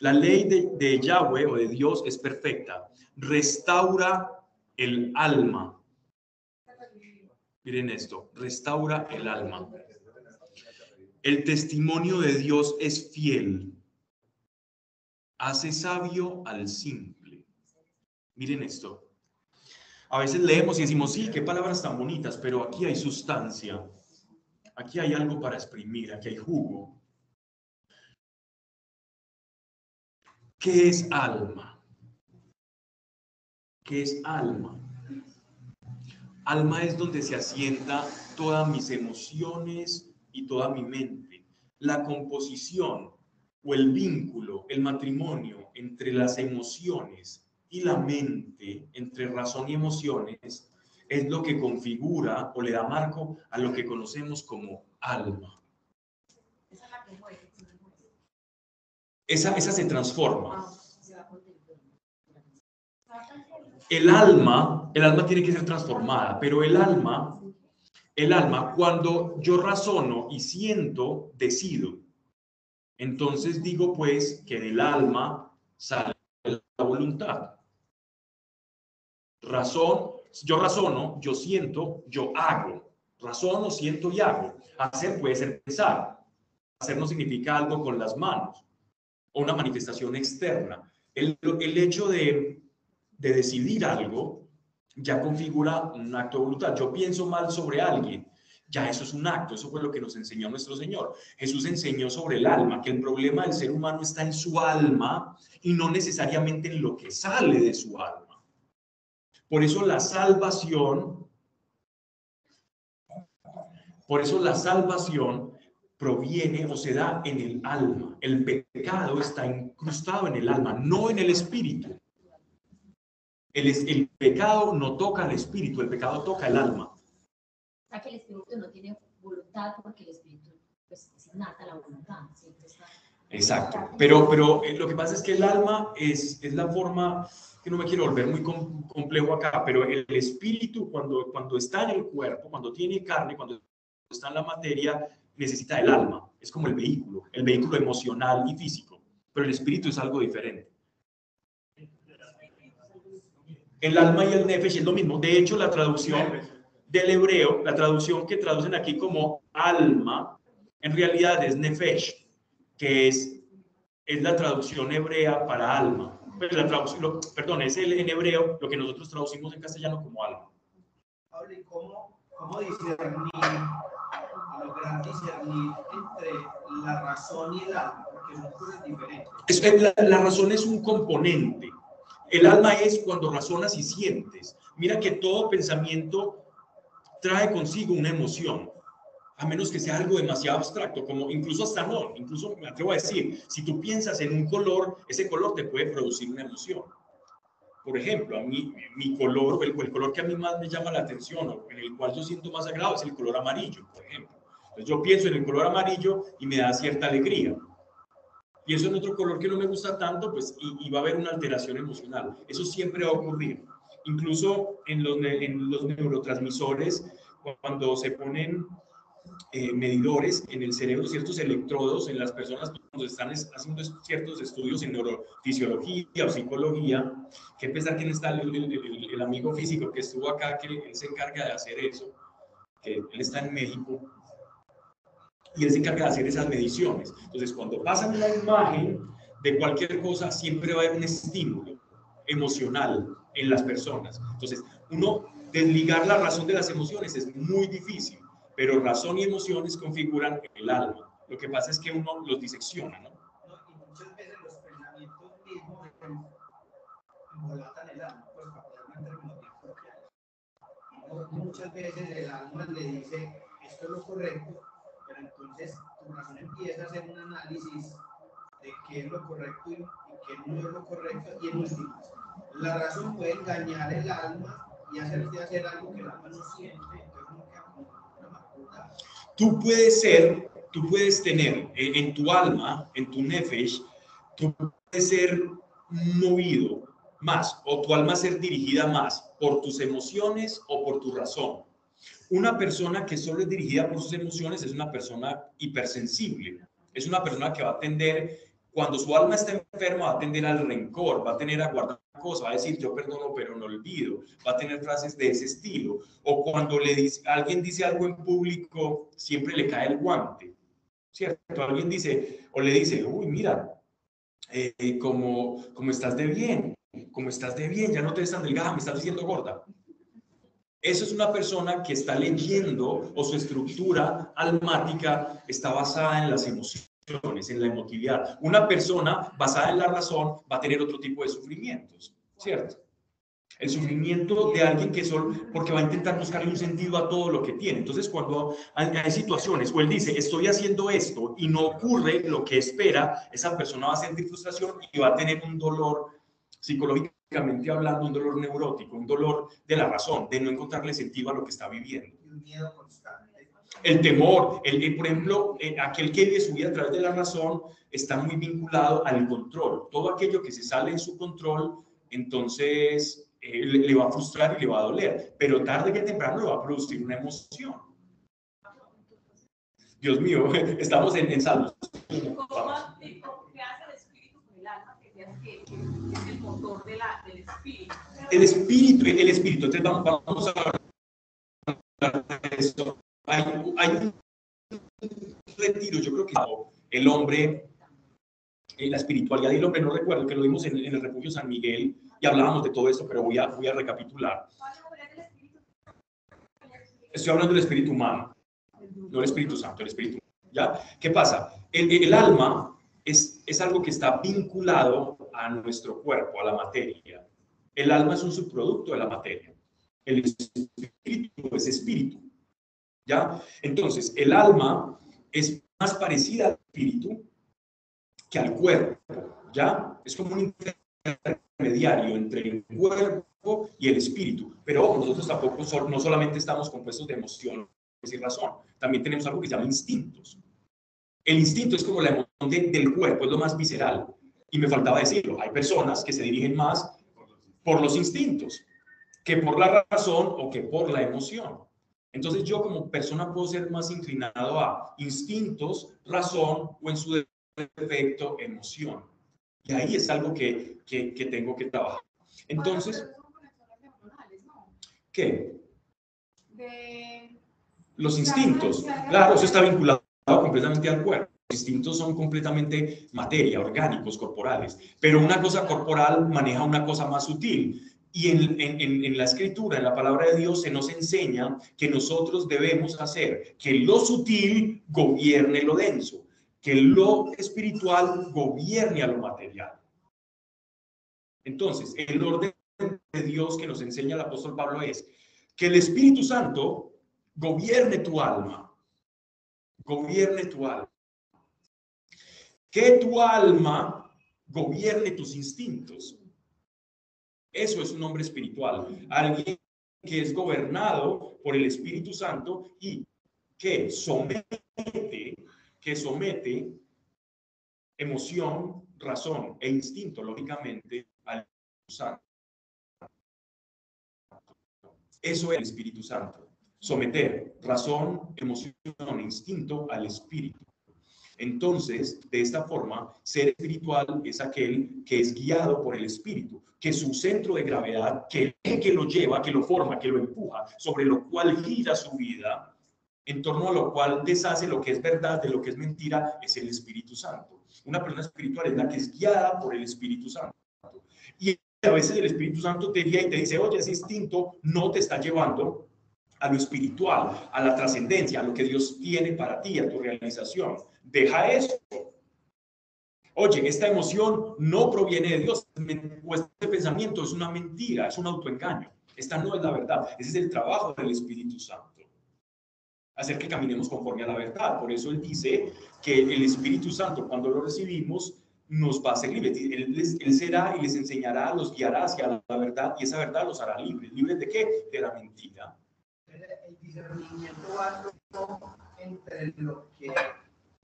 La ley de, de Yahweh o de Dios es perfecta. Restaura el alma. Miren esto, restaura el alma. El testimonio de Dios es fiel. Hace sabio al simple. Miren esto. A veces leemos y decimos, sí, qué palabras tan bonitas, pero aquí hay sustancia. Aquí hay algo para exprimir, aquí hay jugo. ¿Qué es alma? ¿Qué es alma? Alma es donde se asienta todas mis emociones y toda mi mente. La composición o el vínculo, el matrimonio entre las emociones y la mente, entre razón y emociones, es lo que configura o le da marco a lo que conocemos como alma. Esa es la que fue. Esa, esa se transforma. El alma, el alma tiene que ser transformada, pero el alma, el alma, cuando yo razono y siento, decido. Entonces digo pues que del alma sale la voluntad. Razón, yo razono, yo siento, yo hago. Razono, siento y hago. Hacer puede ser pensar. Hacer no significa algo con las manos o una manifestación externa. El hecho de, de decidir algo ya configura un acto de voluntad. Yo pienso mal sobre alguien, ya eso es un acto, eso fue lo que nos enseñó nuestro Señor. Jesús enseñó sobre el alma, que el problema del ser humano está en su alma y no necesariamente en lo que sale de su alma. Por eso la salvación, por eso la salvación proviene o se da en el alma. El pecado está incrustado en el alma, no en el espíritu. El, el pecado no toca al espíritu, el pecado toca el alma. Sea que el espíritu no tiene voluntad porque el espíritu pues, es innata la voluntad, siempre está... Exacto, pero, pero eh, lo que pasa es que el alma es, es la forma, que no me quiero volver muy complejo acá, pero el espíritu cuando, cuando está en el cuerpo, cuando tiene carne, cuando está en la materia, necesita el alma, es como el vehículo, el vehículo emocional y físico, pero el espíritu es algo diferente. El alma y el nefesh es lo mismo, de hecho la traducción del hebreo, la traducción que traducen aquí como alma, en realidad es nefesh, que es, es la traducción hebrea para alma. Pues la traducción, perdón, es el, en hebreo lo que nosotros traducimos en castellano como alma. Pablo, ¿y cómo, cómo discernir, lograr discernir entre la razón y el alma? Porque son cosas diferentes. la, la razón es un componente. El alma es cuando razonas y sientes. Mira que todo pensamiento trae consigo una emoción, a menos que sea algo demasiado abstracto, como incluso hasta no, incluso me atrevo a decir, si tú piensas en un color, ese color te puede producir una emoción. Por ejemplo, a mí, mi color, el, el color que a mí más me llama la atención o en el cual yo siento más agrado es el color amarillo, por ejemplo. Entonces yo pienso en el color amarillo y me da cierta alegría. Y eso en otro color que no me gusta tanto, pues, y, va a haber una alteración emocional. Eso siempre va a ocurrir incluso en los, en los neurotransmisores, cuando se ponen eh, medidores en el cerebro, ciertos electrodos en las personas cuando están haciendo ciertos estudios en neurofisiología o psicología, que pensar quién está el, el, amigo físico que estuvo acá, que él se encarga de hacer eso, que él está en México, y él se encarga de hacer esas mediciones. Entonces, cuando pasan una imagen de cualquier cosa, siempre va a haber un estímulo emocional en las personas. Entonces, uno desligar la razón de las emociones es muy difícil, pero razón y emociones configuran el alma. Lo que pasa es que uno los disecciona, ¿no? y muchas veces los pensamientos embolatan el alma, pues para en términos bien Muchas veces el alma le dice, esto es lo correcto, entonces tu razón empieza a hacer un análisis de qué es lo correcto y, qué no es lo correcto, y en últimas, la razón puede engañar el alma y hacerte hacer algo que el alma no siente. Tú puedes ser, tú puedes tener eh, en tu alma, en tu nefesh, tú puedes ser movido más o tu alma ser dirigida más por tus emociones o por tu razón. Una persona que solo es dirigida por sus emociones es una persona hipersensible. Es una persona que va a tender cuando su alma está enferma, va a tender al rencor, va a tener a guardar cosas, va a decir yo perdono pero no olvido, va a tener frases de ese estilo. O cuando le dice, alguien dice algo en público, siempre le cae el guante, ¿cierto? Alguien dice, o le dice, uy, mira, eh, como, como estás de bien, como estás de bien, ya no te ves tan delgada, me estás diciendo gorda. Eso es una persona que está leyendo o su estructura almática está basada en las emociones en la emotividad. Una persona basada en la razón va a tener otro tipo de sufrimientos, ¿cierto? El sufrimiento de alguien que solo, porque va a intentar buscarle un sentido a todo lo que tiene. Entonces, cuando hay, situaciones o él dice, estoy haciendo esto y no ocurre lo que espera, esa persona va a sentir frustración y va a tener un dolor psicológicamente hablando, un dolor neurótico, un dolor de la razón, de no encontrarle sentido a lo que está viviendo. Un miedo constante el temor, el, por ejemplo, eh, aquel que vive su vida a través de la razón está muy vinculado al control. Todo aquello que se sale en su control, entonces eh, le, va a frustrar y le va a doler, pero tarde que temprano le va a producir una emoción. Dios mío, estamos en, en salud. ¿Qué hace el espíritu con el alma? Que es el motor de la. El espíritu, el espíritu. Entonces vamos, vamos a hablar de eso hay, hay un retiro, yo creo que el hombre, eh, la espiritualidad del hombre, no recuerdo que lo vimos en, en el refugio San Miguel y hablábamos de todo esto, pero voy a, voy a recapitular. Estoy hablando del espíritu humano, no el Espíritu Santo, el Espíritu. ¿Ya? ¿Qué pasa? El, el alma es, es algo que está vinculado a nuestro cuerpo, a la materia. El alma es un subproducto de la materia. El espíritu es espíritu. ¿Ya? Entonces, el alma es más parecida al espíritu que al cuerpo. ¿Ya? Es como un intermediario entre el cuerpo y el espíritu. Pero nosotros tampoco no solamente estamos compuestos de emoción y razón, también tenemos algo que se llama instintos. El instinto es como la emoción del cuerpo, es lo más visceral. Y me faltaba decirlo, hay personas que se dirigen más por los instintos que por la razón o que por la emoción. Entonces yo como persona puedo ser más inclinado a instintos, razón o en su defecto emoción. Y ahí es algo que, que, que tengo que trabajar. Entonces, ¿qué? Los instintos. Claro, eso está vinculado completamente al cuerpo. Instintos son completamente materia, orgánicos, corporales. Pero una cosa corporal maneja una cosa más sutil. Y en, en, en, la escritura, en la palabra de Dios, se nos enseña que nosotros debemos hacer que lo sutil gobierne lo denso, que lo espiritual gobierne a lo material. Entonces, el orden de Dios que nos enseña el apóstol Pablo es que el Espíritu Santo gobierne tu alma, gobierne tu alma. Que tu alma gobierne tus instintos. Eso es un hombre espiritual, alguien que es gobernado por el Espíritu Santo y que somete, que somete emoción, razón e instinto, lógicamente, al Espíritu Santo. Eso es el Espíritu Santo. Someter razón, emoción, instinto al Espíritu. Entonces, de esta forma, ser espiritual es aquel que es guiado por el Espíritu, que su centro de gravedad, que, que lo lleva, que lo forma, que lo empuja, sobre lo cual gira su vida, en torno a lo cual deshace lo que es verdad de lo que es mentira, es el Espíritu Santo. Una persona espiritual es la que es guiada por el Espíritu Santo. Y a veces el Espíritu Santo te guía y te dice, oye, ese instinto no te está llevando a lo espiritual, a la trascendencia, a lo que Dios tiene para ti, a tu realización. Deja eso. Oye, esta emoción no proviene de Dios, o este pensamiento es una mentira, es un autoengaño. Esta no es la verdad, ese es el trabajo del Espíritu Santo. Hacer que caminemos conforme a la verdad. Por eso Él dice que el Espíritu Santo, cuando lo recibimos, nos va a hacer libres. Él, será y les enseñará, los guiará hacia la verdad y esa verdad los hará libres. ¿Libres de qué? De la mentira. El discernimiento va entre lo que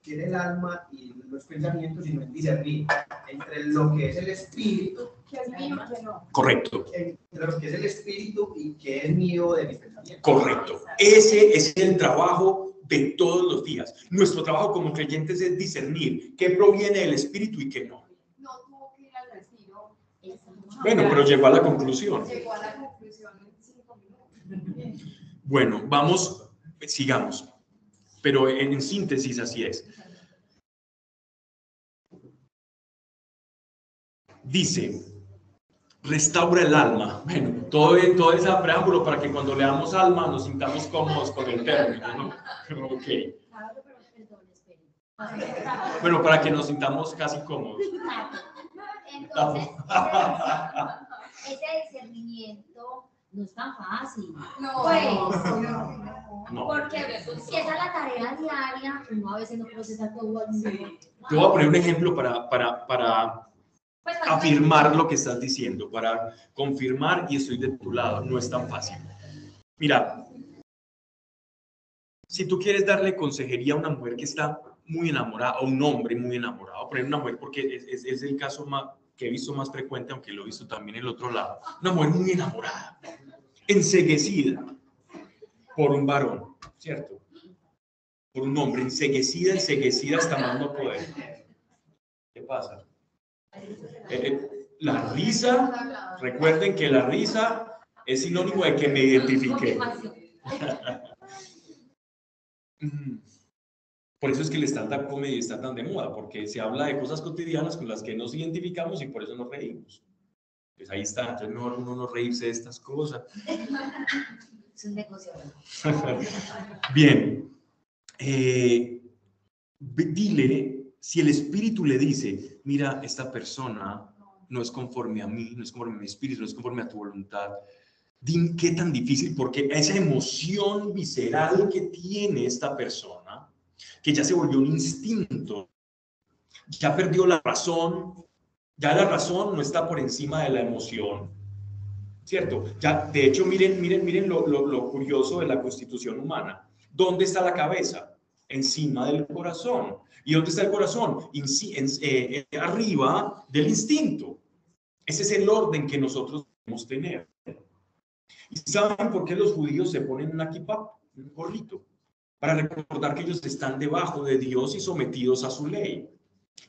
tiene el alma y los pensamientos, sino el discernir entre lo que es el espíritu. Correcto. Entre lo que es el espíritu y que es mío de mis pensamientos. Correcto. Ese es el trabajo de todos los días. Nuestro trabajo como creyentes es discernir qué proviene del Espíritu y qué no. No tuvo que ir al retiro. Bueno, pero llegó a la conclusión. Llegó a la conclusión en cinco minutos. Bueno, vamos, sigamos. Pero en síntesis así es. Dice, restaura el alma. Bueno, todo, todo ese preámbulo para que cuando leamos alma nos sintamos cómodos con el término, ¿no? Ok. Bueno, para que nos sintamos casi cómodos. Entonces, ese discernimiento no es tan fácil. No, Pues, no, No. Porque si esa es la tarea diaria, uno a veces no procesa todo al mismo tiempo. Te voy a poner un ejemplo para, para, para afirmar lo que estás diciendo, para confirmar y estoy de tu lado. No es tan fácil. Mira, si tú quieres darle consejería a una mujer que está muy enamorada, o un hombre muy enamorado, poner una mujer, porque es, es- es el caso más, que he visto más frecuente, aunque lo he visto también el otro lado, una mujer muy enamorada, enseguecida por un varón, ¿cierto? Por un hombre, enseguecida, enseguecida hasta más no poder. ¿Qué pasa? Eh, eh, la risa, recuerden que la risa es sinónimo de que me mm, por eso es que el stand-up comedy está tan de moda, porque se habla de cosas cotidianas con las que nos identificamos y por eso nos reímos. Pues ahí está, entonces mejor uno no reírse de estas cosas. Es un negocio. Bien, eh, dile, si el espíritu le dice, mira, esta persona no es conforme a mí, no es conforme a mi espíritu, no es conforme a tu voluntad, qué tan difícil, porque esa emoción visceral que tiene esta persona, que ya se volvió un instinto, ya perdió la razón, ya la razón no está por encima de la emoción, ¿cierto? Ya, de hecho, miren, miren, miren lo curioso de la constitución humana. ¿Dónde está la cabeza? Encima del corazón. ¿Y dónde está el corazón? Inci- en- eh, eh, arriba del instinto. Ese es el orden que nosotros debemos tener. ¿Y saben por qué los judíos se ponen una kippah, un gorrito? Para recordar que ellos están debajo de Dios y sometidos a su ley.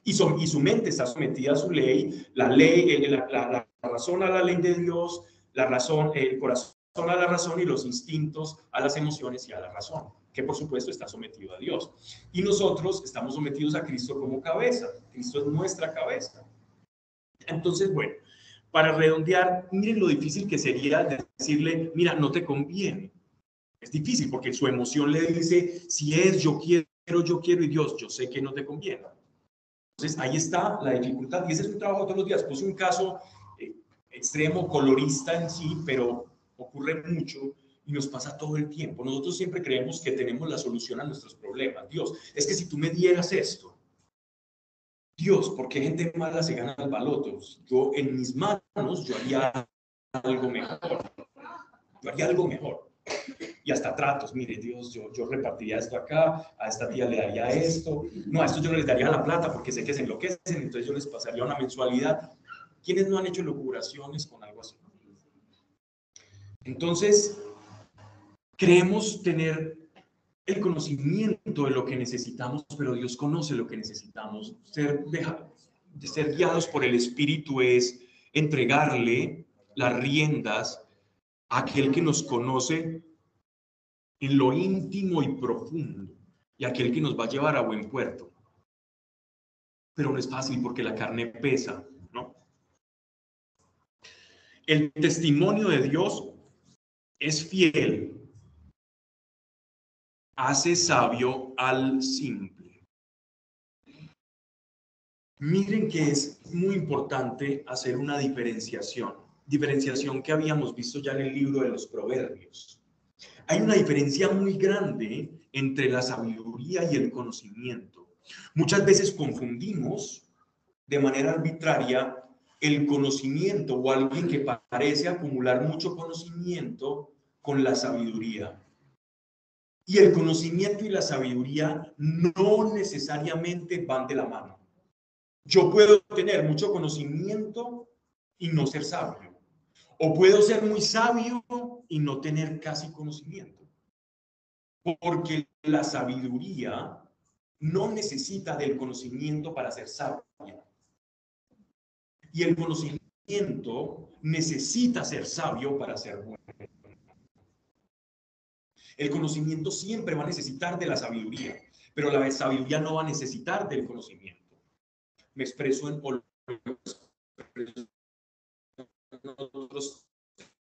Y, son, y su mente está sometida a su ley, la ley, eh, la, la- la razón a la ley de Dios, la razón, el corazón a la razón y los instintos a las emociones y a la razón, que por supuesto está sometido a Dios. Y nosotros estamos sometidos a Cristo como cabeza. Cristo es nuestra cabeza. Entonces, bueno, para redondear, miren lo difícil que sería decirle, mira, no te conviene. Es difícil porque su emoción le dice, si es yo quiero, yo quiero y Dios, yo sé que no te conviene. Entonces, ahí está la dificultad y ese es un trabajo todos los días. Puse un caso eh, extremo, colorista en sí, pero ocurre mucho y nos pasa todo el tiempo. Nosotros siempre creemos que tenemos la solución a nuestros problemas. Dios, es que si tú me dieras esto, Dios, ¿por qué gente mala se gana el baloto? Yo en mis manos, yo haría algo mejor. Yo haría algo mejor. Y hasta tratos, mire, Dios, yo, yo repartiría esto acá, a esta tía le daría esto, no, a esto yo no les daría la plata porque sé que se enloquecen, entonces yo les pasaría una mensualidad. ¿Quiénes no han hecho locuraciones con algo así? Entonces, creemos tener el conocimiento de lo que necesitamos, pero Dios conoce lo que necesitamos. Ser, ser guiados por el Espíritu es entregarle las riendas a aquel que nos conoce en lo íntimo y profundo y aquel que nos va a llevar a buen puerto. Pero no es fácil porque la carne pesa, ¿no? El testimonio de Dios es fiel hace sabio al simple. Miren que es muy importante hacer una diferenciación, diferenciación que habíamos visto ya en el libro de los proverbios. Hay una diferencia muy grande entre la sabiduría y el conocimiento. Muchas veces confundimos de manera arbitraria el conocimiento o alguien que parece acumular mucho conocimiento con la sabiduría. Y el conocimiento y la sabiduría no necesariamente van de la mano. Yo puedo tener mucho conocimiento y no ser sabio. O puedo ser muy sabio y no tener casi conocimiento. Porque la sabiduría no necesita del conocimiento para ser sabia. Y el conocimiento necesita ser sabio para ser bueno. El conocimiento siempre va a necesitar de la sabiduría, pero la sabiduría no va a necesitar del conocimiento. Me expreso en otros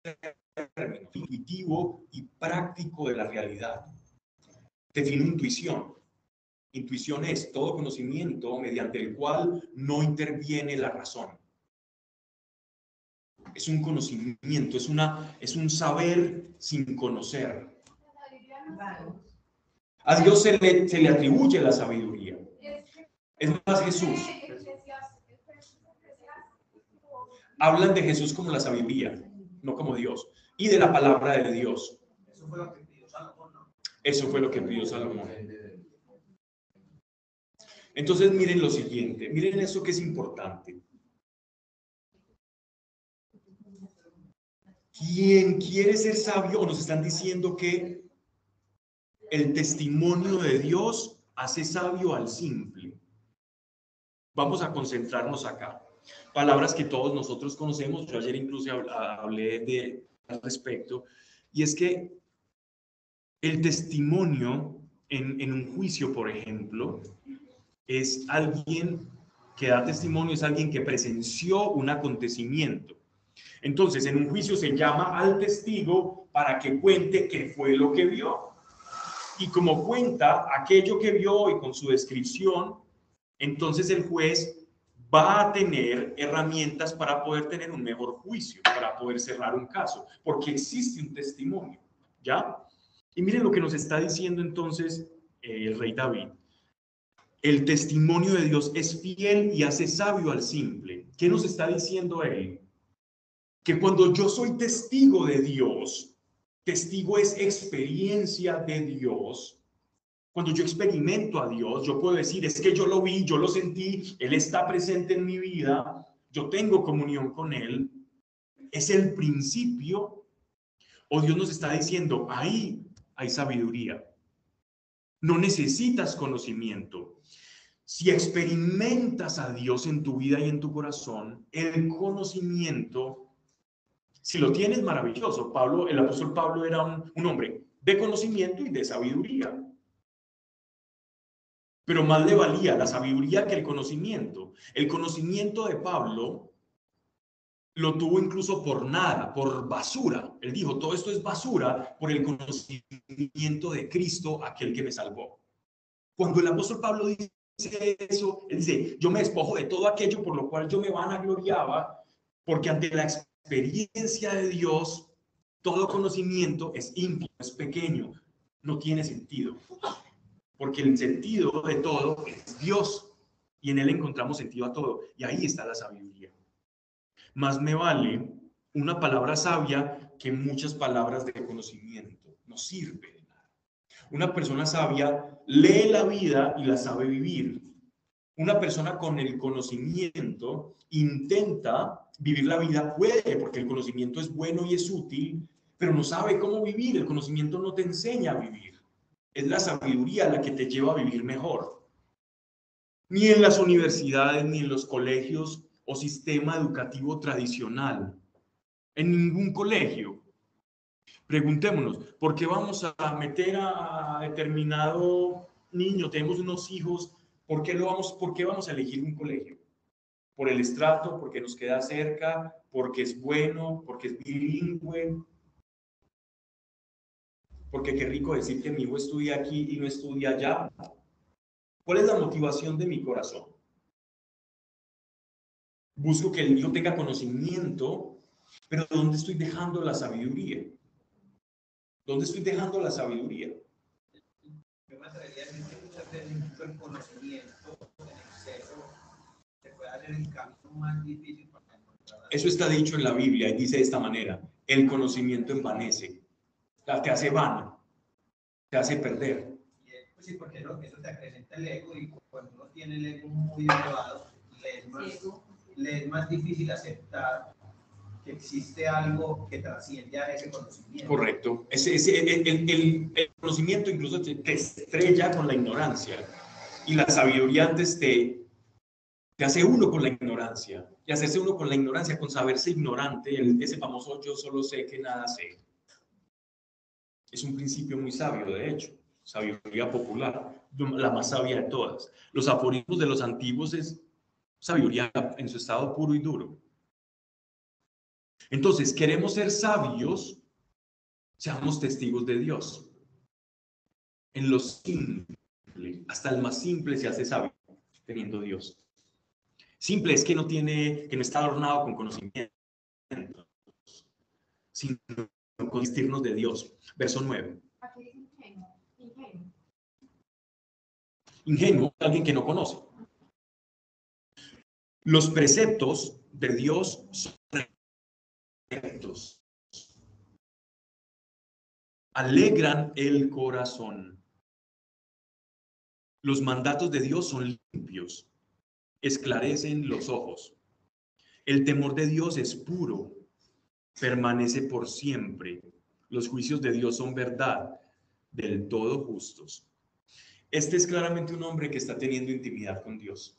términos, intuitivo y práctico de la realidad. Defino intuición. Intuición es todo conocimiento mediante el cual no interviene la razón. Es un conocimiento, es, una, es un saber sin conocer. A Dios se le, se le atribuye la sabiduría. Es más, Jesús. Hablan de Jesús como la sabiduría, no como Dios. Y de la palabra de Dios. Eso fue lo que pidió Salomón. Entonces miren lo siguiente, miren eso que es importante. Quien quiere ser sabio, o nos están diciendo que el testimonio de Dios hace sabio al simple. Vamos a concentrarnos acá. Palabras que todos nosotros conocemos, yo ayer incluso habl- hablé de al respecto, y es que el testimonio en, en un juicio, por ejemplo, es alguien que da testimonio, es alguien que presenció un acontecimiento. Entonces, en un juicio se llama al testigo para que cuente qué fue lo que vio. Y como cuenta aquello que vio y con su descripción, entonces el juez va a tener herramientas para poder tener un mejor juicio, para poder cerrar un caso, porque existe un testimonio, ¿ya? Y miren lo que nos está diciendo entonces eh, el rey David. El testimonio de Dios es fiel y hace sabio al simple. ¿Qué nos está diciendo él? Que cuando yo soy testigo de Dios, testigo es experiencia de Dios, cuando yo experimento a Dios, yo puedo decir, es que yo lo vi, yo lo sentí, Él está presente en mi vida, yo tengo comunión con Él. Es el principio. O Dios nos está diciendo, ahí hay sabiduría. No necesitas conocimiento. Si experimentas a Dios en tu vida y en tu corazón, el conocimiento, si lo tienes, maravilloso. Pablo, el apóstol Pablo era un, hombre de conocimiento y de sabiduría pero más le valía la sabiduría que el conocimiento. El conocimiento de Pablo lo tuvo incluso por nada, por basura. Él dijo, todo esto es basura por el conocimiento de Cristo, aquel que me salvó. Cuando el apóstol Pablo dice eso, él dice, yo me despojo de todo aquello por lo cual yo me vanagloriaba, porque ante la experiencia de Dios, todo conocimiento es íntimo, es pequeño, no tiene sentido porque el sentido de todo es Dios y en Él encontramos sentido a todo. Y ahí está la sabiduría. Más me vale una palabra sabia que muchas palabras de conocimiento. No sirve de nada. Una persona sabia lee la vida y la sabe vivir. Una persona con el conocimiento intenta vivir la vida, puede, porque el conocimiento es bueno y es útil, pero no sabe cómo vivir. El conocimiento no te enseña a vivir. Es la sabiduría la que te lleva a vivir mejor. Ni en las universidades, ni en los colegios o sistema educativo tradicional. En ningún colegio. Preguntémonos, ¿por qué vamos a meter a determinado niño? Tenemos unos hijos, ¿por qué, lo vamos, ¿por qué vamos a elegir un colegio? ¿Por el estrato? ¿Porque nos queda cerca? ¿Porque es bueno? ¿Porque es bilingüe? porque qué rico decir que mi hijo estudia aquí y no estudia allá. ¿Cuál es la motivación de mi corazón? Busco que el hijo tenga conocimiento, pero ¿dónde estoy dejando la sabiduría? ¿Dónde estoy dejando la sabiduría? el conocimiento en exceso el camino más difícil para encontrar. Eso está dicho en la Biblia y dice de esta manera, el conocimiento envanece te hace vano, te hace perder. Pues sí, porque no, eso te acrecenta el ego y cuando uno tiene el ego muy elevado, le es más, le es más difícil aceptar que existe algo que trasciende a ese conocimiento. Correcto. Ese, ese, el, el, el, conocimiento incluso te, te, estrella con la ignorancia y la sabiduría antes te, te hace uno con la ignorancia y hacerse uno con la ignorancia, con saberse ignorante, ese famoso yo solo sé que nada sé. Es un principio muy sabio, de hecho, sabiduría popular, la más sabia de todas. Los aforismos de los antiguos es sabiduría en su estado puro y duro. Entonces, queremos ser sabios, seamos testigos de Dios. En lo simple, hasta el más simple se hace sabio teniendo Dios. Simple es que no tiene, que no está adornado con conocimiento, sino con de Dios. Verso 9. Ingenuo, alguien que no conoce. Los preceptos de Dios son rectos. Alegran el corazón. Los mandatos de Dios son limpios, esclarecen los ojos. El temor de Dios es puro, permanece por siempre. Los juicios de Dios son verdad, del todo justos. Este es claramente un hombre que está teniendo intimidad con Dios.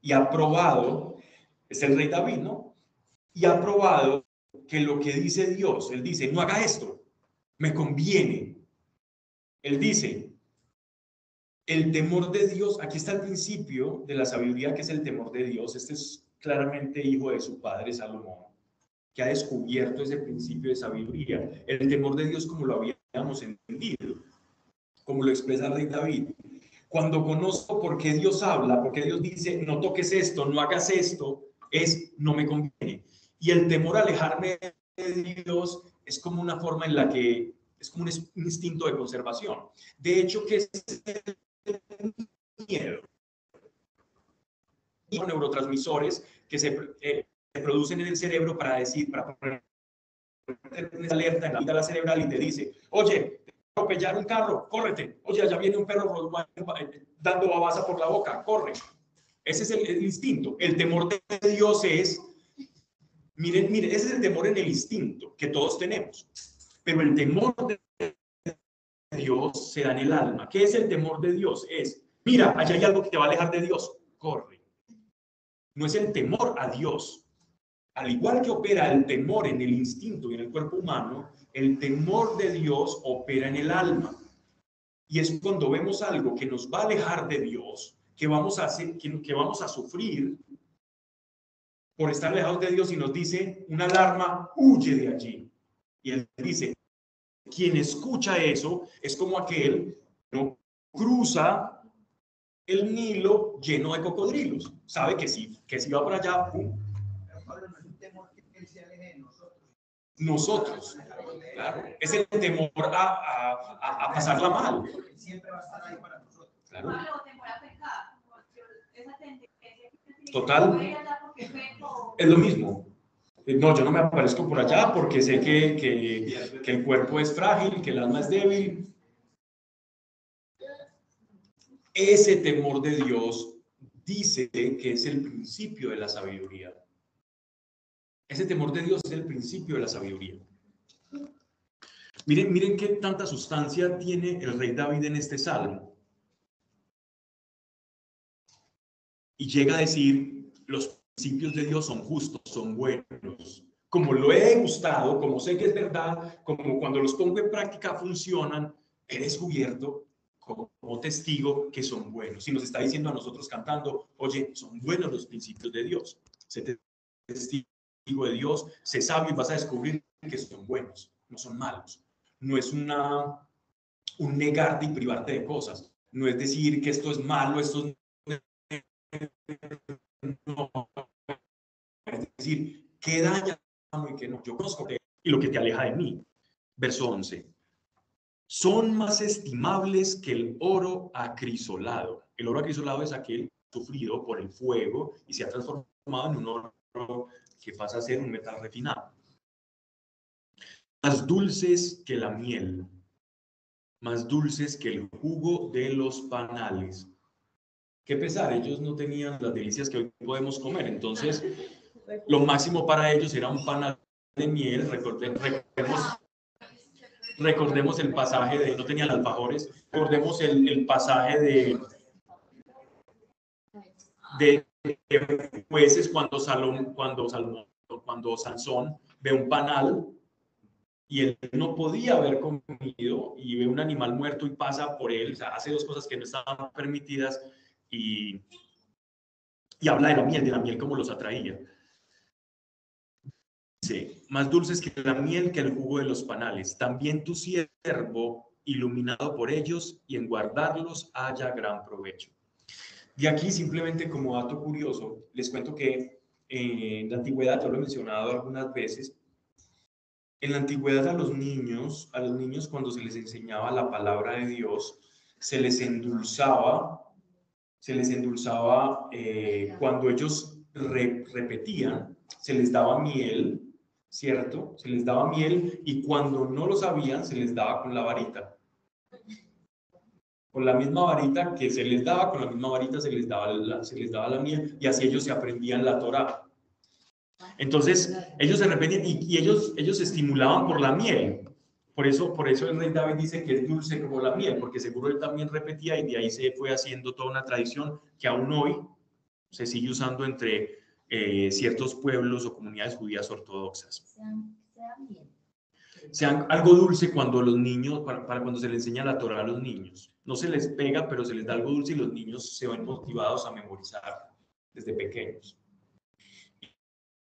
Y ha probado, es el rey David, ¿no? Y ha probado que lo que dice Dios, él dice, no haga esto, me conviene. Él dice, el temor de Dios, aquí está el principio de la sabiduría que es el temor de Dios. Este es claramente hijo de su padre Salomón, que ha descubierto ese principio de sabiduría. El temor de Dios como lo habíamos entendido, como lo expresa el rey David. Cuando conozco por qué Dios habla, porque Dios dice, no toques esto, no hagas esto, es no me conviene. Y el temor a alejarme de Dios es como una forma en la que es como un instinto de conservación. De hecho, que es miedo? Y neurotransmisores que se, eh, se, producen en el cerebro para decir, para poner una alerta en la vida cerebral y te dice, oye, atropellar un carro, córrete. Oye, allá viene un perro dando babasa por la boca, corre. Ese es el, instinto. El temor de Dios es, miren, miren, ese es el temor en el instinto que todos tenemos. Pero el temor de Dios se da en el alma. ¿Qué es el temor de Dios? Es, mira, allá hay algo que te va a alejar de Dios, corre. No es el temor a Dios. Al igual que opera el temor en el instinto y en el cuerpo humano, el temor de Dios opera en el alma. Y es cuando vemos algo que nos va a alejar de Dios, que vamos a, hacer, que, vamos a sufrir por estar alejados de Dios y nos dice una alarma, huye de allí. Y él dice, quien escucha eso es como aquel que no cruza el Nilo lleno de cocodrilos. Sabe que sí, que si va por allá, ¡pum! Nosotros, claro, es el temor a, a, a pasarla mal. Para. Claro. Total. Es lo mismo. No, yo no me aparezco por allá porque sé que, que, que el cuerpo es frágil, que el alma es débil. Ese temor de Dios dice que es el principio de la sabiduría. Ese temor de Dios es el principio de la sabiduría. Miren, miren qué tanta sustancia tiene el rey David en este salmo. Y llega a decir, los principios de Dios son justos, son buenos. Como lo he gustado, como sé que es verdad, como cuando los pongo en práctica funcionan, he descubierto como, testigo que son buenos. Y nos está diciendo a nosotros cantando, oye, son buenos los principios de Dios. Se testigo de Dios, se sabe y vas a descubrir que son buenos, no son malos. No es una, un negarte y privarte de cosas. No es decir que esto es malo, esto es no, decir, ¿qué daña y qué no? Yo conozco y lo que te aleja de mí. Verso 11. Son más estimables que el oro acrisolado. El oro acrisolado es aquel sufrido por el fuego y se ha transformado en un oro que pasa a ser un metal refinado. Más dulces que la miel, más dulces que el jugo de los panales. Qué pesar, ellos no tenían las delicias que hoy podemos comer, entonces lo máximo para ellos era un pan de miel, recordemos, recordemos el pasaje de, no tenían alfajores, recordemos el, el pasaje de, de, jueces cuando, Salón, cuando, Salomón, cuando Sansón ve un panal y él no podía haber comido y ve un animal muerto y pasa por él, o sea, hace dos cosas que no estaban permitidas y, y habla de la miel, de la miel como los atraía más dulces que la miel que el jugo de los panales. También tu siervo, iluminado por ellos, y en guardarlos haya gran provecho. De aquí, simplemente como dato curioso, les cuento que en la antigüedad, yo lo he mencionado algunas veces, en la antigüedad a los niños, a los niños cuando se les enseñaba la palabra de Dios, se les endulzaba, se les endulzaba eh, cuando ellos repetían, se les daba miel ¿cierto? Se les daba miel y cuando no lo sabían, se les daba con la varita. Con la misma varita que se les daba, con la misma varita se les daba la, se les daba la miel y así ellos se aprendían la Torah. Entonces, ellos se repetían y, ellos, ellos estimulaban por la miel. Por eso, por eso el rey David dice que es dulce como la miel, porque seguro él también repetía y de ahí se fue haciendo toda una tradición que aún hoy se sigue usando entre eh, ciertos pueblos o comunidades judías ortodoxas. Sean algo dulce cuando los niños, para, para cuando se le enseña la Torah a los niños. No se les pega, pero se les da algo dulce y los niños se van motivados a memorizar desde pequeños.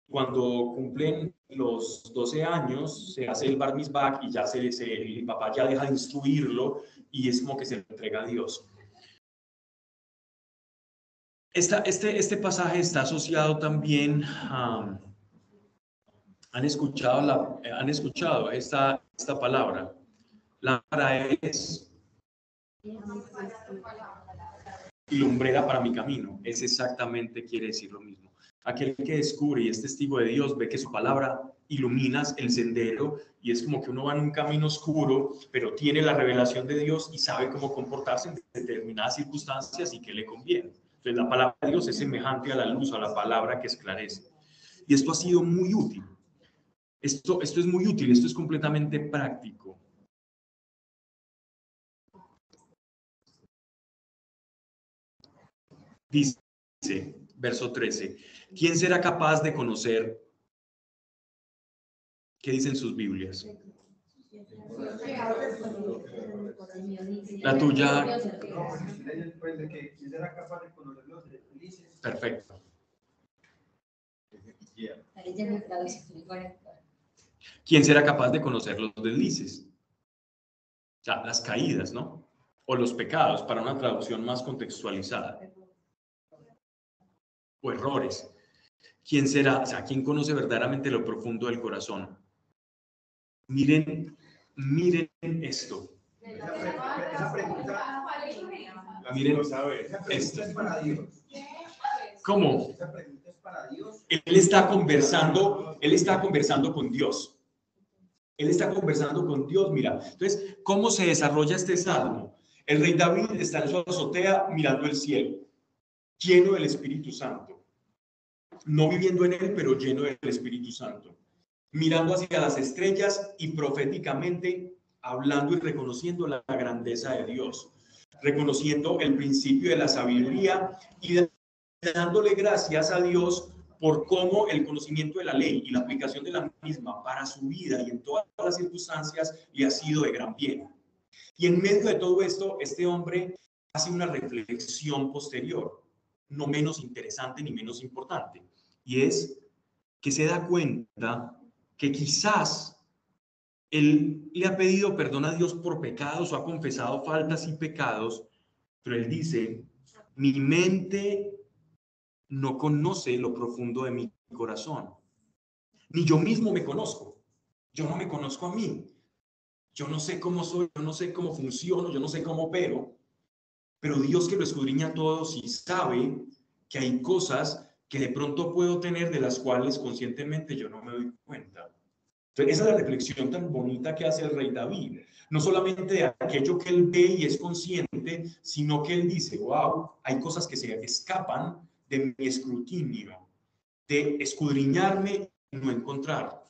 Cuando cumplen los 12 años, se hace el bar mitzvah y ya se, se, el papá ya deja de instruirlo y es como que se le entrega a Dios. Esta, este, este pasaje está asociado también a... ¿Han escuchado, la, han escuchado esta, esta palabra? La palabra es y lumbrera para mi camino. Es exactamente, quiere decir lo mismo. Aquel que descubre y es testigo de Dios ve que su palabra iluminas el sendero y es como que uno va en un camino oscuro, pero tiene la revelación de Dios y sabe cómo comportarse en determinadas circunstancias y qué le conviene. Entonces la palabra de Dios es semejante a la luz, a la palabra que esclarece. Y esto ha sido muy útil. Esto, esto es muy útil, esto es completamente práctico. Dice, verso 13, ¿quién será capaz de conocer qué dicen sus Biblias? La tuya. Perfecto. ¿Quién será capaz de conocer los deslices? O sea, las caídas, ¿no? O los pecados, para una traducción más contextualizada o errores. ¿Quién será? O sea, ¿quién conoce verdaderamente lo profundo del corazón? Miren, miren esto. Miren esto. ¿Cómo? Él está conversando, él está conversando con Dios. Él está conversando con Dios, mira. Entonces, ¿cómo se desarrolla este salmo? El rey David está en su azotea mirando el cielo, lleno del Espíritu Santo no viviendo en él, pero lleno del Espíritu Santo, mirando hacia las estrellas y proféticamente hablando y reconociendo la grandeza de Dios, reconociendo el principio de la sabiduría y dándole gracias a Dios por cómo el conocimiento de la ley y la aplicación de la misma para su vida y en todas las circunstancias le ha sido de gran bien. Y en medio de todo esto, este hombre hace una reflexión posterior no menos interesante ni menos importante, y es que se da cuenta que quizás él le ha pedido perdón a Dios por pecados o ha confesado faltas y pecados, pero él dice, mi mente no conoce lo profundo de mi corazón, ni yo mismo me conozco, yo no me conozco a mí, yo no sé cómo soy, yo no sé cómo funciono, yo no sé cómo opero, pero Dios que lo escudriña a todos y sabe que hay cosas que de pronto puedo tener de las cuales conscientemente yo no me doy cuenta. Esa es la reflexión tan bonita que hace el rey David. No solamente de aquello que él ve y es consciente, sino que él dice, wow, hay cosas que se escapan de mi escrutinio, de escudriñarme y no encontrar.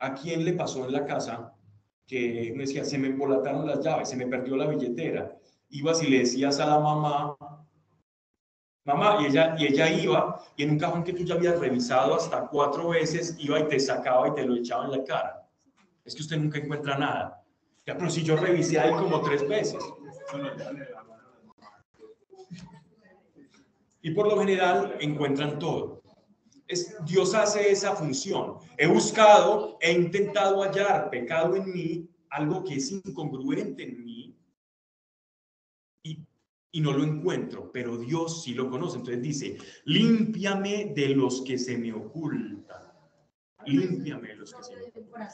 ¿A quién le pasó en la casa que me decía, se me embolataron las llaves, se me perdió la billetera? Ibas y le decías a la mamá, mamá, y ella, y ella iba, y en un cajón que tú ya habías revisado hasta cuatro veces, iba y te sacaba y te lo echaba en la cara. Es que usted nunca encuentra nada. Ya, pero si yo revisé ahí como tres veces. Y por lo general encuentran todo. Es, Dios hace esa función. He buscado, he intentado hallar pecado en mí, algo que es incongruente en mí, y no lo encuentro, pero Dios sí lo conoce. Entonces dice, límpiame de los que se me ocultan. Límpiame de los que se me ocultan.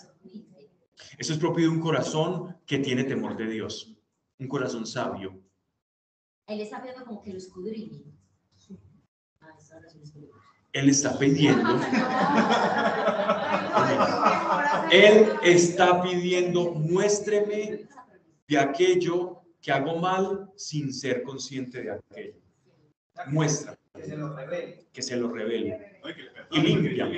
Eso es propio de un corazón que tiene temor de Dios, un corazón sabio. Él está pidiendo como que lo escudriñe. Él está pidiendo. Él está pidiendo, muéstreme de aquello que hago mal sin ser consciente de aquello. Muestra. Que se lo revele. Que se lo revele. Y limpia.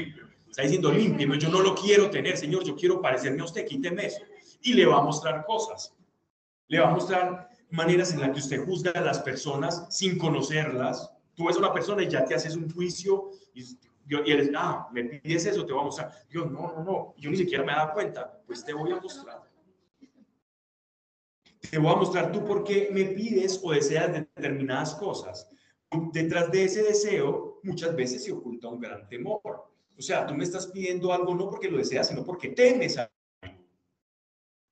Está diciendo, limpia. Yo no lo quiero tener, Señor. Yo quiero parecerme a usted. Quíteme eso. Y le va a mostrar cosas. Le va a mostrar maneras en las que usted juzga a las personas sin conocerlas. Tú ves a una persona y ya te haces un juicio y y él, ah, me pides eso, te voy a mostrar. Yo, no, no, no, yo ni siquiera me daba cuenta. Pues te voy a mostrar. Te voy a mostrar tú por qué me pides o deseas determinadas cosas. Detrás de ese deseo muchas veces se oculta un gran temor. O sea, tú me estás pidiendo algo no porque lo deseas, sino porque temes a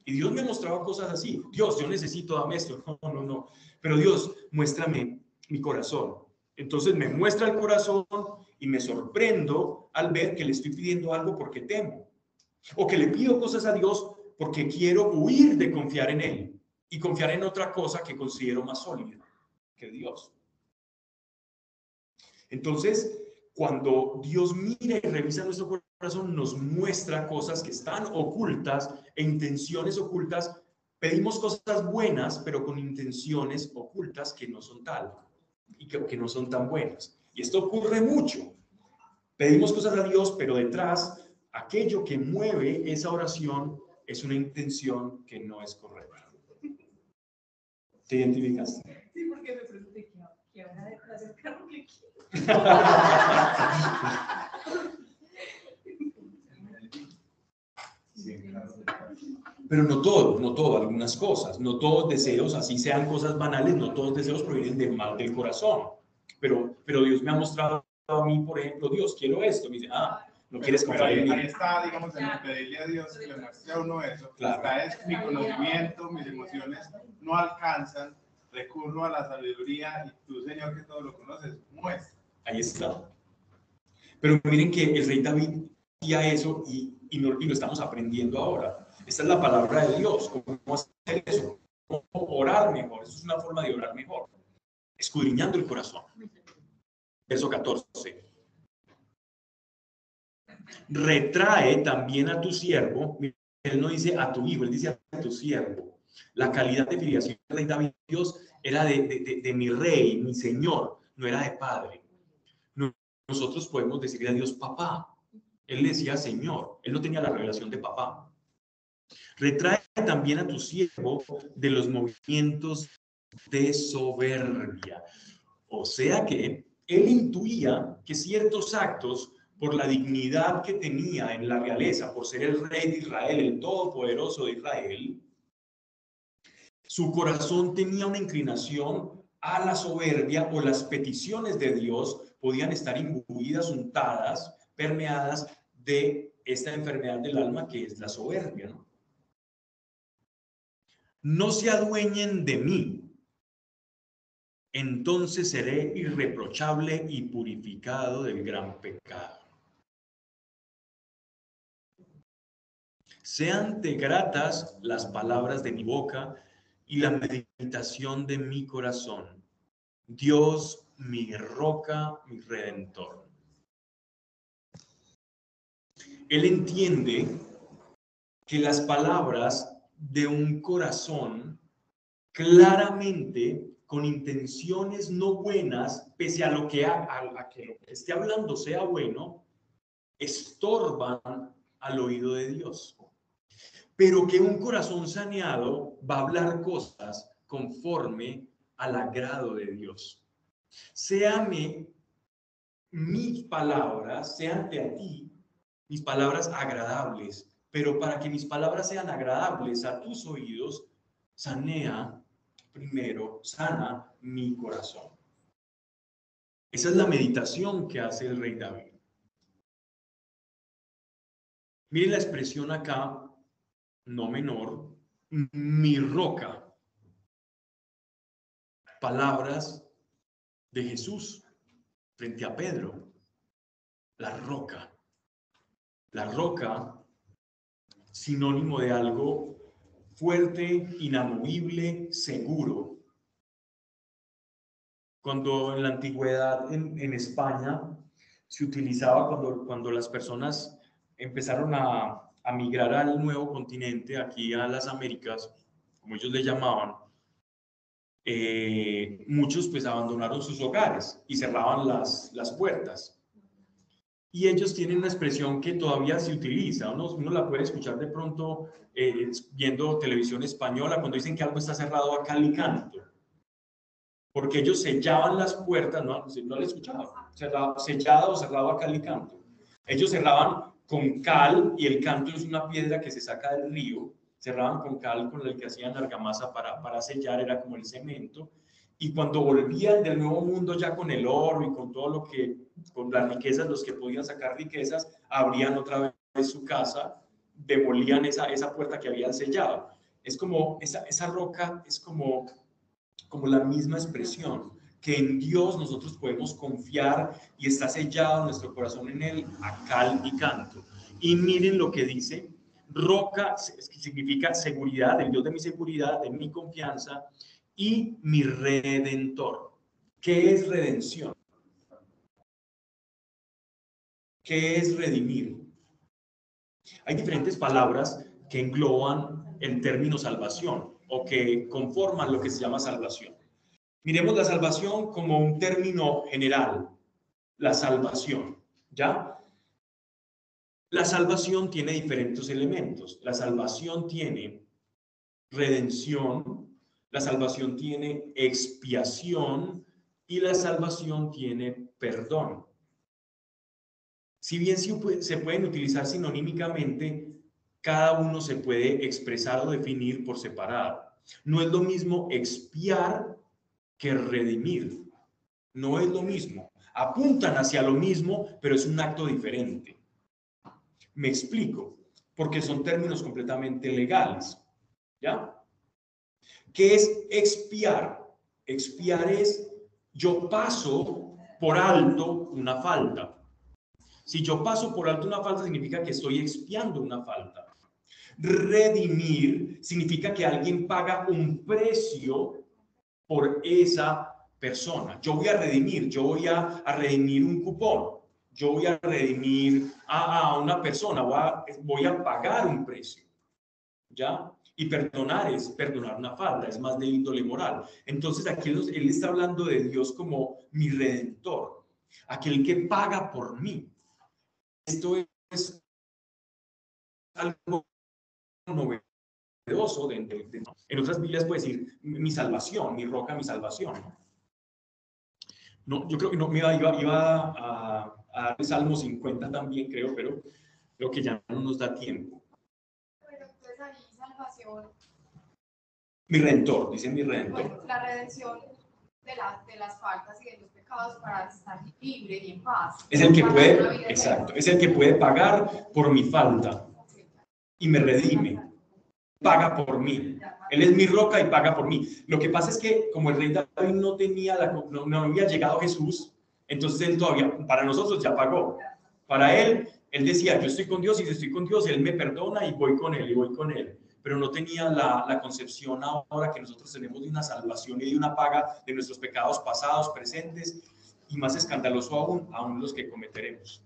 y Dios me mostraba cosas así. Dios, yo necesito, dame esto. No, no, no. Pero Dios, muéstrame mi corazón. Entonces me muestra el corazón y me sorprendo al ver que le estoy pidiendo algo porque temo. O que le pido cosas a Dios porque quiero huir de confiar en Él y confiar en otra cosa que considero más sólida que Dios. Entonces, cuando Dios mira y revisa nuestro corazón, nos muestra cosas que están ocultas e intenciones ocultas. Pedimos cosas buenas, pero con intenciones ocultas que no son tal y que, que no son tan buenas. Y esto ocurre mucho. Pedimos cosas a Dios, pero detrás, aquello que mueve esa oración es una intención que no es correcta. ¿Te identificaste? Sí, porque me pregunté qué habrá detrás del carro que Pero no todo, no todo, algunas cosas, no todos deseos, así sean cosas banales, no todos deseos provienen del mal del corazón. Pero, pero Dios me ha mostrado a mí, por ejemplo, Dios, quiero esto. Me dice, ah, no quieres confiar en ahí, mí. ahí está, digamos, en pedirle a Dios que le muestre a uno eso. Claro. Está es mi conocimiento, mis emociones no alcanzan, recurro a la sabiduría y tú, Señor, que todo lo conoces, muestra. Ahí está. Pero miren que el rey David hacía eso y, y, no, y lo estamos aprendiendo ahora. Esta es la palabra de Dios. ¿Cómo hacer eso? ¿Cómo orar mejor? Eso es una forma de orar mejor. Escudriñando el corazón. Verso 14. Retrae también a tu siervo. Él no dice a tu hijo, él dice a tu siervo. La calidad de filiación del rey David Dios era de, de, mi rey, mi señor, no era de padre. Nosotros podemos decirle a Dios papá. Él decía Señor. Él no tenía la revelación de papá. Retrae también a tu siervo de los movimientos de soberbia. O sea que él intuía que ciertos actos, por la dignidad que tenía en la realeza, por ser el rey de Israel, el todopoderoso de Israel, su corazón tenía una inclinación a la soberbia o las peticiones de Dios podían estar imbuidas, untadas, permeadas de esta enfermedad del alma que es la soberbia. ¿no? no se adueñen de mí, entonces seré irreprochable y purificado del gran pecado. Sean te gratas las palabras de mi boca y la meditación de mi corazón. Dios, mi roca, mi redentor. Él entiende que las palabras de un corazón claramente con intenciones no buenas, pese a lo que, a, a que lo que esté hablando sea bueno, estorban al oído de Dios. Pero que un corazón saneado va a hablar cosas conforme al agrado de Dios. Séame mis palabras, sean a ti mis palabras agradables, pero para que mis palabras sean agradables a tus oídos, sanea primero, sana mi corazón. Esa es la meditación que hace el rey David. Miren la expresión acá, no menor, mi roca. Palabras de Jesús frente a Pedro. La roca. La roca, sinónimo de algo fuerte, inamovible, seguro. Cuando en la antigüedad en, en España se utilizaba cuando, cuando las personas empezaron a, a migrar al nuevo continente, aquí a las Américas, como ellos le llamaban, eh, muchos pues abandonaron sus hogares y cerraban las, las puertas. Y ellos tienen una expresión que todavía se utiliza, uno, uno la puede escuchar de pronto eh, viendo televisión española cuando dicen que algo está cerrado a cal y canto. porque ellos sellaban las puertas, no, no le escuchaba, sellado o cerrado a cal y canto. Ellos cerraban con cal y el canto es una piedra que se saca del río, cerraban con cal con el que hacían argamasa para, para sellar, era como el cemento, y cuando volvían del nuevo mundo ya con el oro y con todo lo que, con las riquezas, los que podían sacar riquezas, abrían otra vez su casa, demolían esa, esa puerta que habían sellado. Es como, esa, esa roca es como, como la misma expresión, que en Dios nosotros podemos confiar y está sellado nuestro corazón en Él a cal y canto. Y miren lo que dice, roca significa seguridad, el Dios de mi seguridad, de mi confianza, y mi redentor. ¿Qué es redención? ¿Qué es redimir? Hay diferentes palabras que engloban el término salvación o que conforman lo que se llama salvación. Miremos la salvación como un término general, la salvación, ¿ya? La salvación tiene diferentes elementos. La salvación tiene redención, la salvación tiene expiación y la salvación tiene perdón. Si bien se pueden utilizar sinonímicamente, cada uno se puede expresar o definir por separado. No es lo mismo expiar que redimir. No es lo mismo. Apuntan hacia lo mismo, pero es un acto diferente. Me explico, porque son términos completamente legales. ¿Ya? ¿Qué es expiar? Expiar es yo paso por alto una falta. Si yo paso por alto una falta, significa que estoy expiando una falta. Redimir significa que alguien paga un precio por esa persona. Yo voy a redimir, yo voy a, redimir un cupón, yo voy a redimir a, una persona, voy a, voy a pagar un precio. ¿Ya? Y perdonar es perdonar una falta, es más de índole moral. Entonces aquí él está hablando de Dios como mi redentor, aquel que paga por mí. Esto es algo novedoso. En otras Biblias puede decir mi salvación, mi roca, mi salvación. No, yo creo que no, iba, iba a, a dar Salmo 50 también, creo, pero creo que ya no nos da tiempo. Mi redentor, dice mi redentor. la redención de, de, las faltas y de los pecados para estar libre y en paz. Es el que puede, exacto, es el que puede pagar por mi falta y me redime. Paga por mí. Él es mi roca y paga por mí. Lo que pasa es que como el rey David no tenía la, no, no había llegado Jesús, entonces él todavía, para nosotros ya pagó. Para él, él decía, yo estoy con Dios y si estoy con Dios, él me perdona y voy con él y voy con él pero no tenía la, concepción ahora que nosotros tenemos de una salvación y de una paga de nuestros pecados pasados, presentes, y más escandaloso aún, aún los que cometeremos.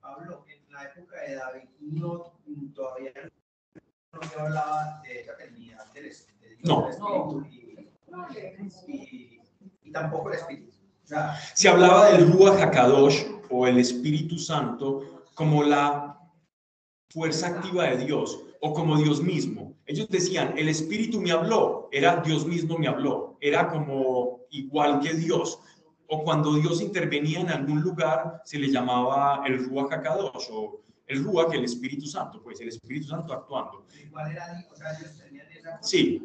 Pablo, en la época de David no, todavía no se hablaba de esa eternidad del, no. Espíritu y, y, tampoco el Espíritu. O sea, se hablaba del Ruach HaKadosh o el Espíritu Santo como la fuerza activa de Dios o como Dios mismo. Ellos decían, el Espíritu me habló, era Dios mismo me habló, era como igual que Dios. O cuando Dios intervenía en algún lugar, se le llamaba el Ruach HaKadosh, o el Ruach, el Espíritu Santo, pues el Espíritu Santo actuando. ¿Cuál era? O sea, Dios tenía esa, sí.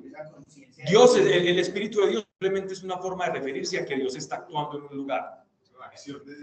Dios, el, el Espíritu de Dios simplemente es una forma de referirse a que Dios está actuando en un lugar.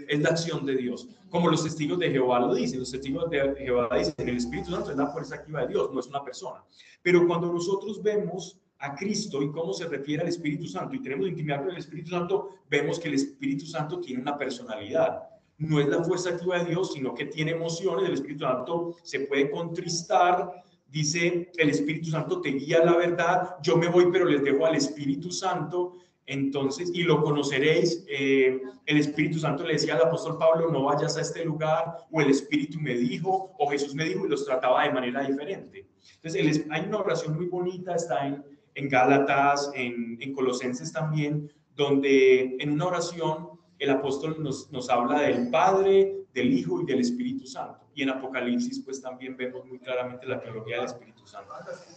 Es la acción de Dios. Como los testigos de Jehová lo dicen. Los testigos de Jehová dicen, el Espíritu Santo es la fuerza activa de Dios, no es una persona. Pero cuando nosotros vemos a Cristo y cómo se refiere al Espíritu Santo y tenemos intimidad con el Espíritu Santo, vemos que el Espíritu Santo tiene una personalidad. No es la fuerza activa de Dios, sino que tiene emociones. El Espíritu Santo se puede contristar. Dice, el Espíritu Santo te guía la verdad. Yo me voy, pero les dejo al Espíritu Santo. Entonces, y lo conoceréis, eh, el Espíritu Santo le decía al apóstol Pablo, no vayas a este lugar, o el Espíritu me dijo, o Jesús me dijo, y los trataba de manera diferente. Entonces, hay una oración muy bonita, está en, en Gálatas, en, en, Colosenses también, donde en una oración el apóstol nos, nos habla del Padre, del Hijo y del Espíritu Santo. Y en Apocalipsis, pues también vemos muy claramente la teología del Espíritu Santo.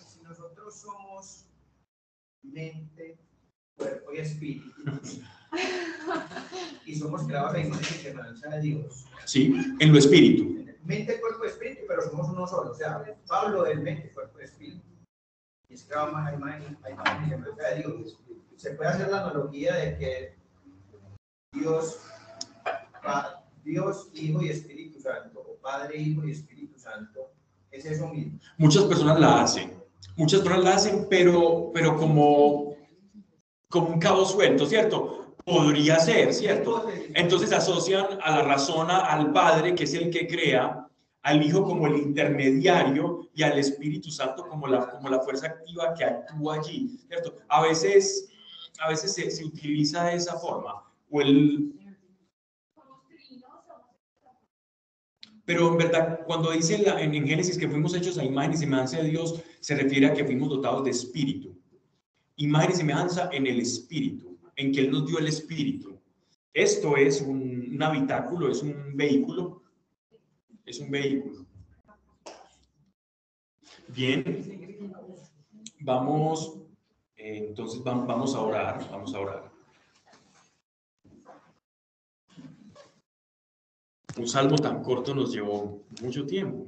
Si nosotros somos mente, cuerpo y espíritu. y somos creados a imagen y semejanza de Dios. ¿Sí? En lo espíritu. Mente, cuerpo y espíritu, pero somos uno solo. O sea, Pablo es mente, cuerpo y espíritu. Y es creado a imagen y semejanza de Dios. Se puede hacer la analogía de que Dios, Dios, Hijo y Espíritu Santo, o Padre, Hijo y Espíritu Santo, es eso mismo. Muchas personas la hacen. Muchas personas la hacen, pero, pero como, como un cabo suelto, ¿cierto? Podría ser, ¿cierto? Entonces asocian a la razón al Padre, que es el que crea, al Hijo como el intermediario y al Espíritu Santo como la, como la fuerza activa que actúa allí, ¿cierto? A veces, a veces se, se utiliza de esa forma. Pero en verdad, cuando dice en, Génesis que fuimos hechos a imagen y semejanza de Dios, se refiere a que fuimos dotados de espíritu. Imagen y semejanza en el espíritu, en que Él nos dio el espíritu. Esto es un, habitáculo, es un vehículo. Es un vehículo. Bien. Vamos, eh, entonces vam- vamos a orar, vamos a orar. un salmo tan corto nos llevó mucho tiempo.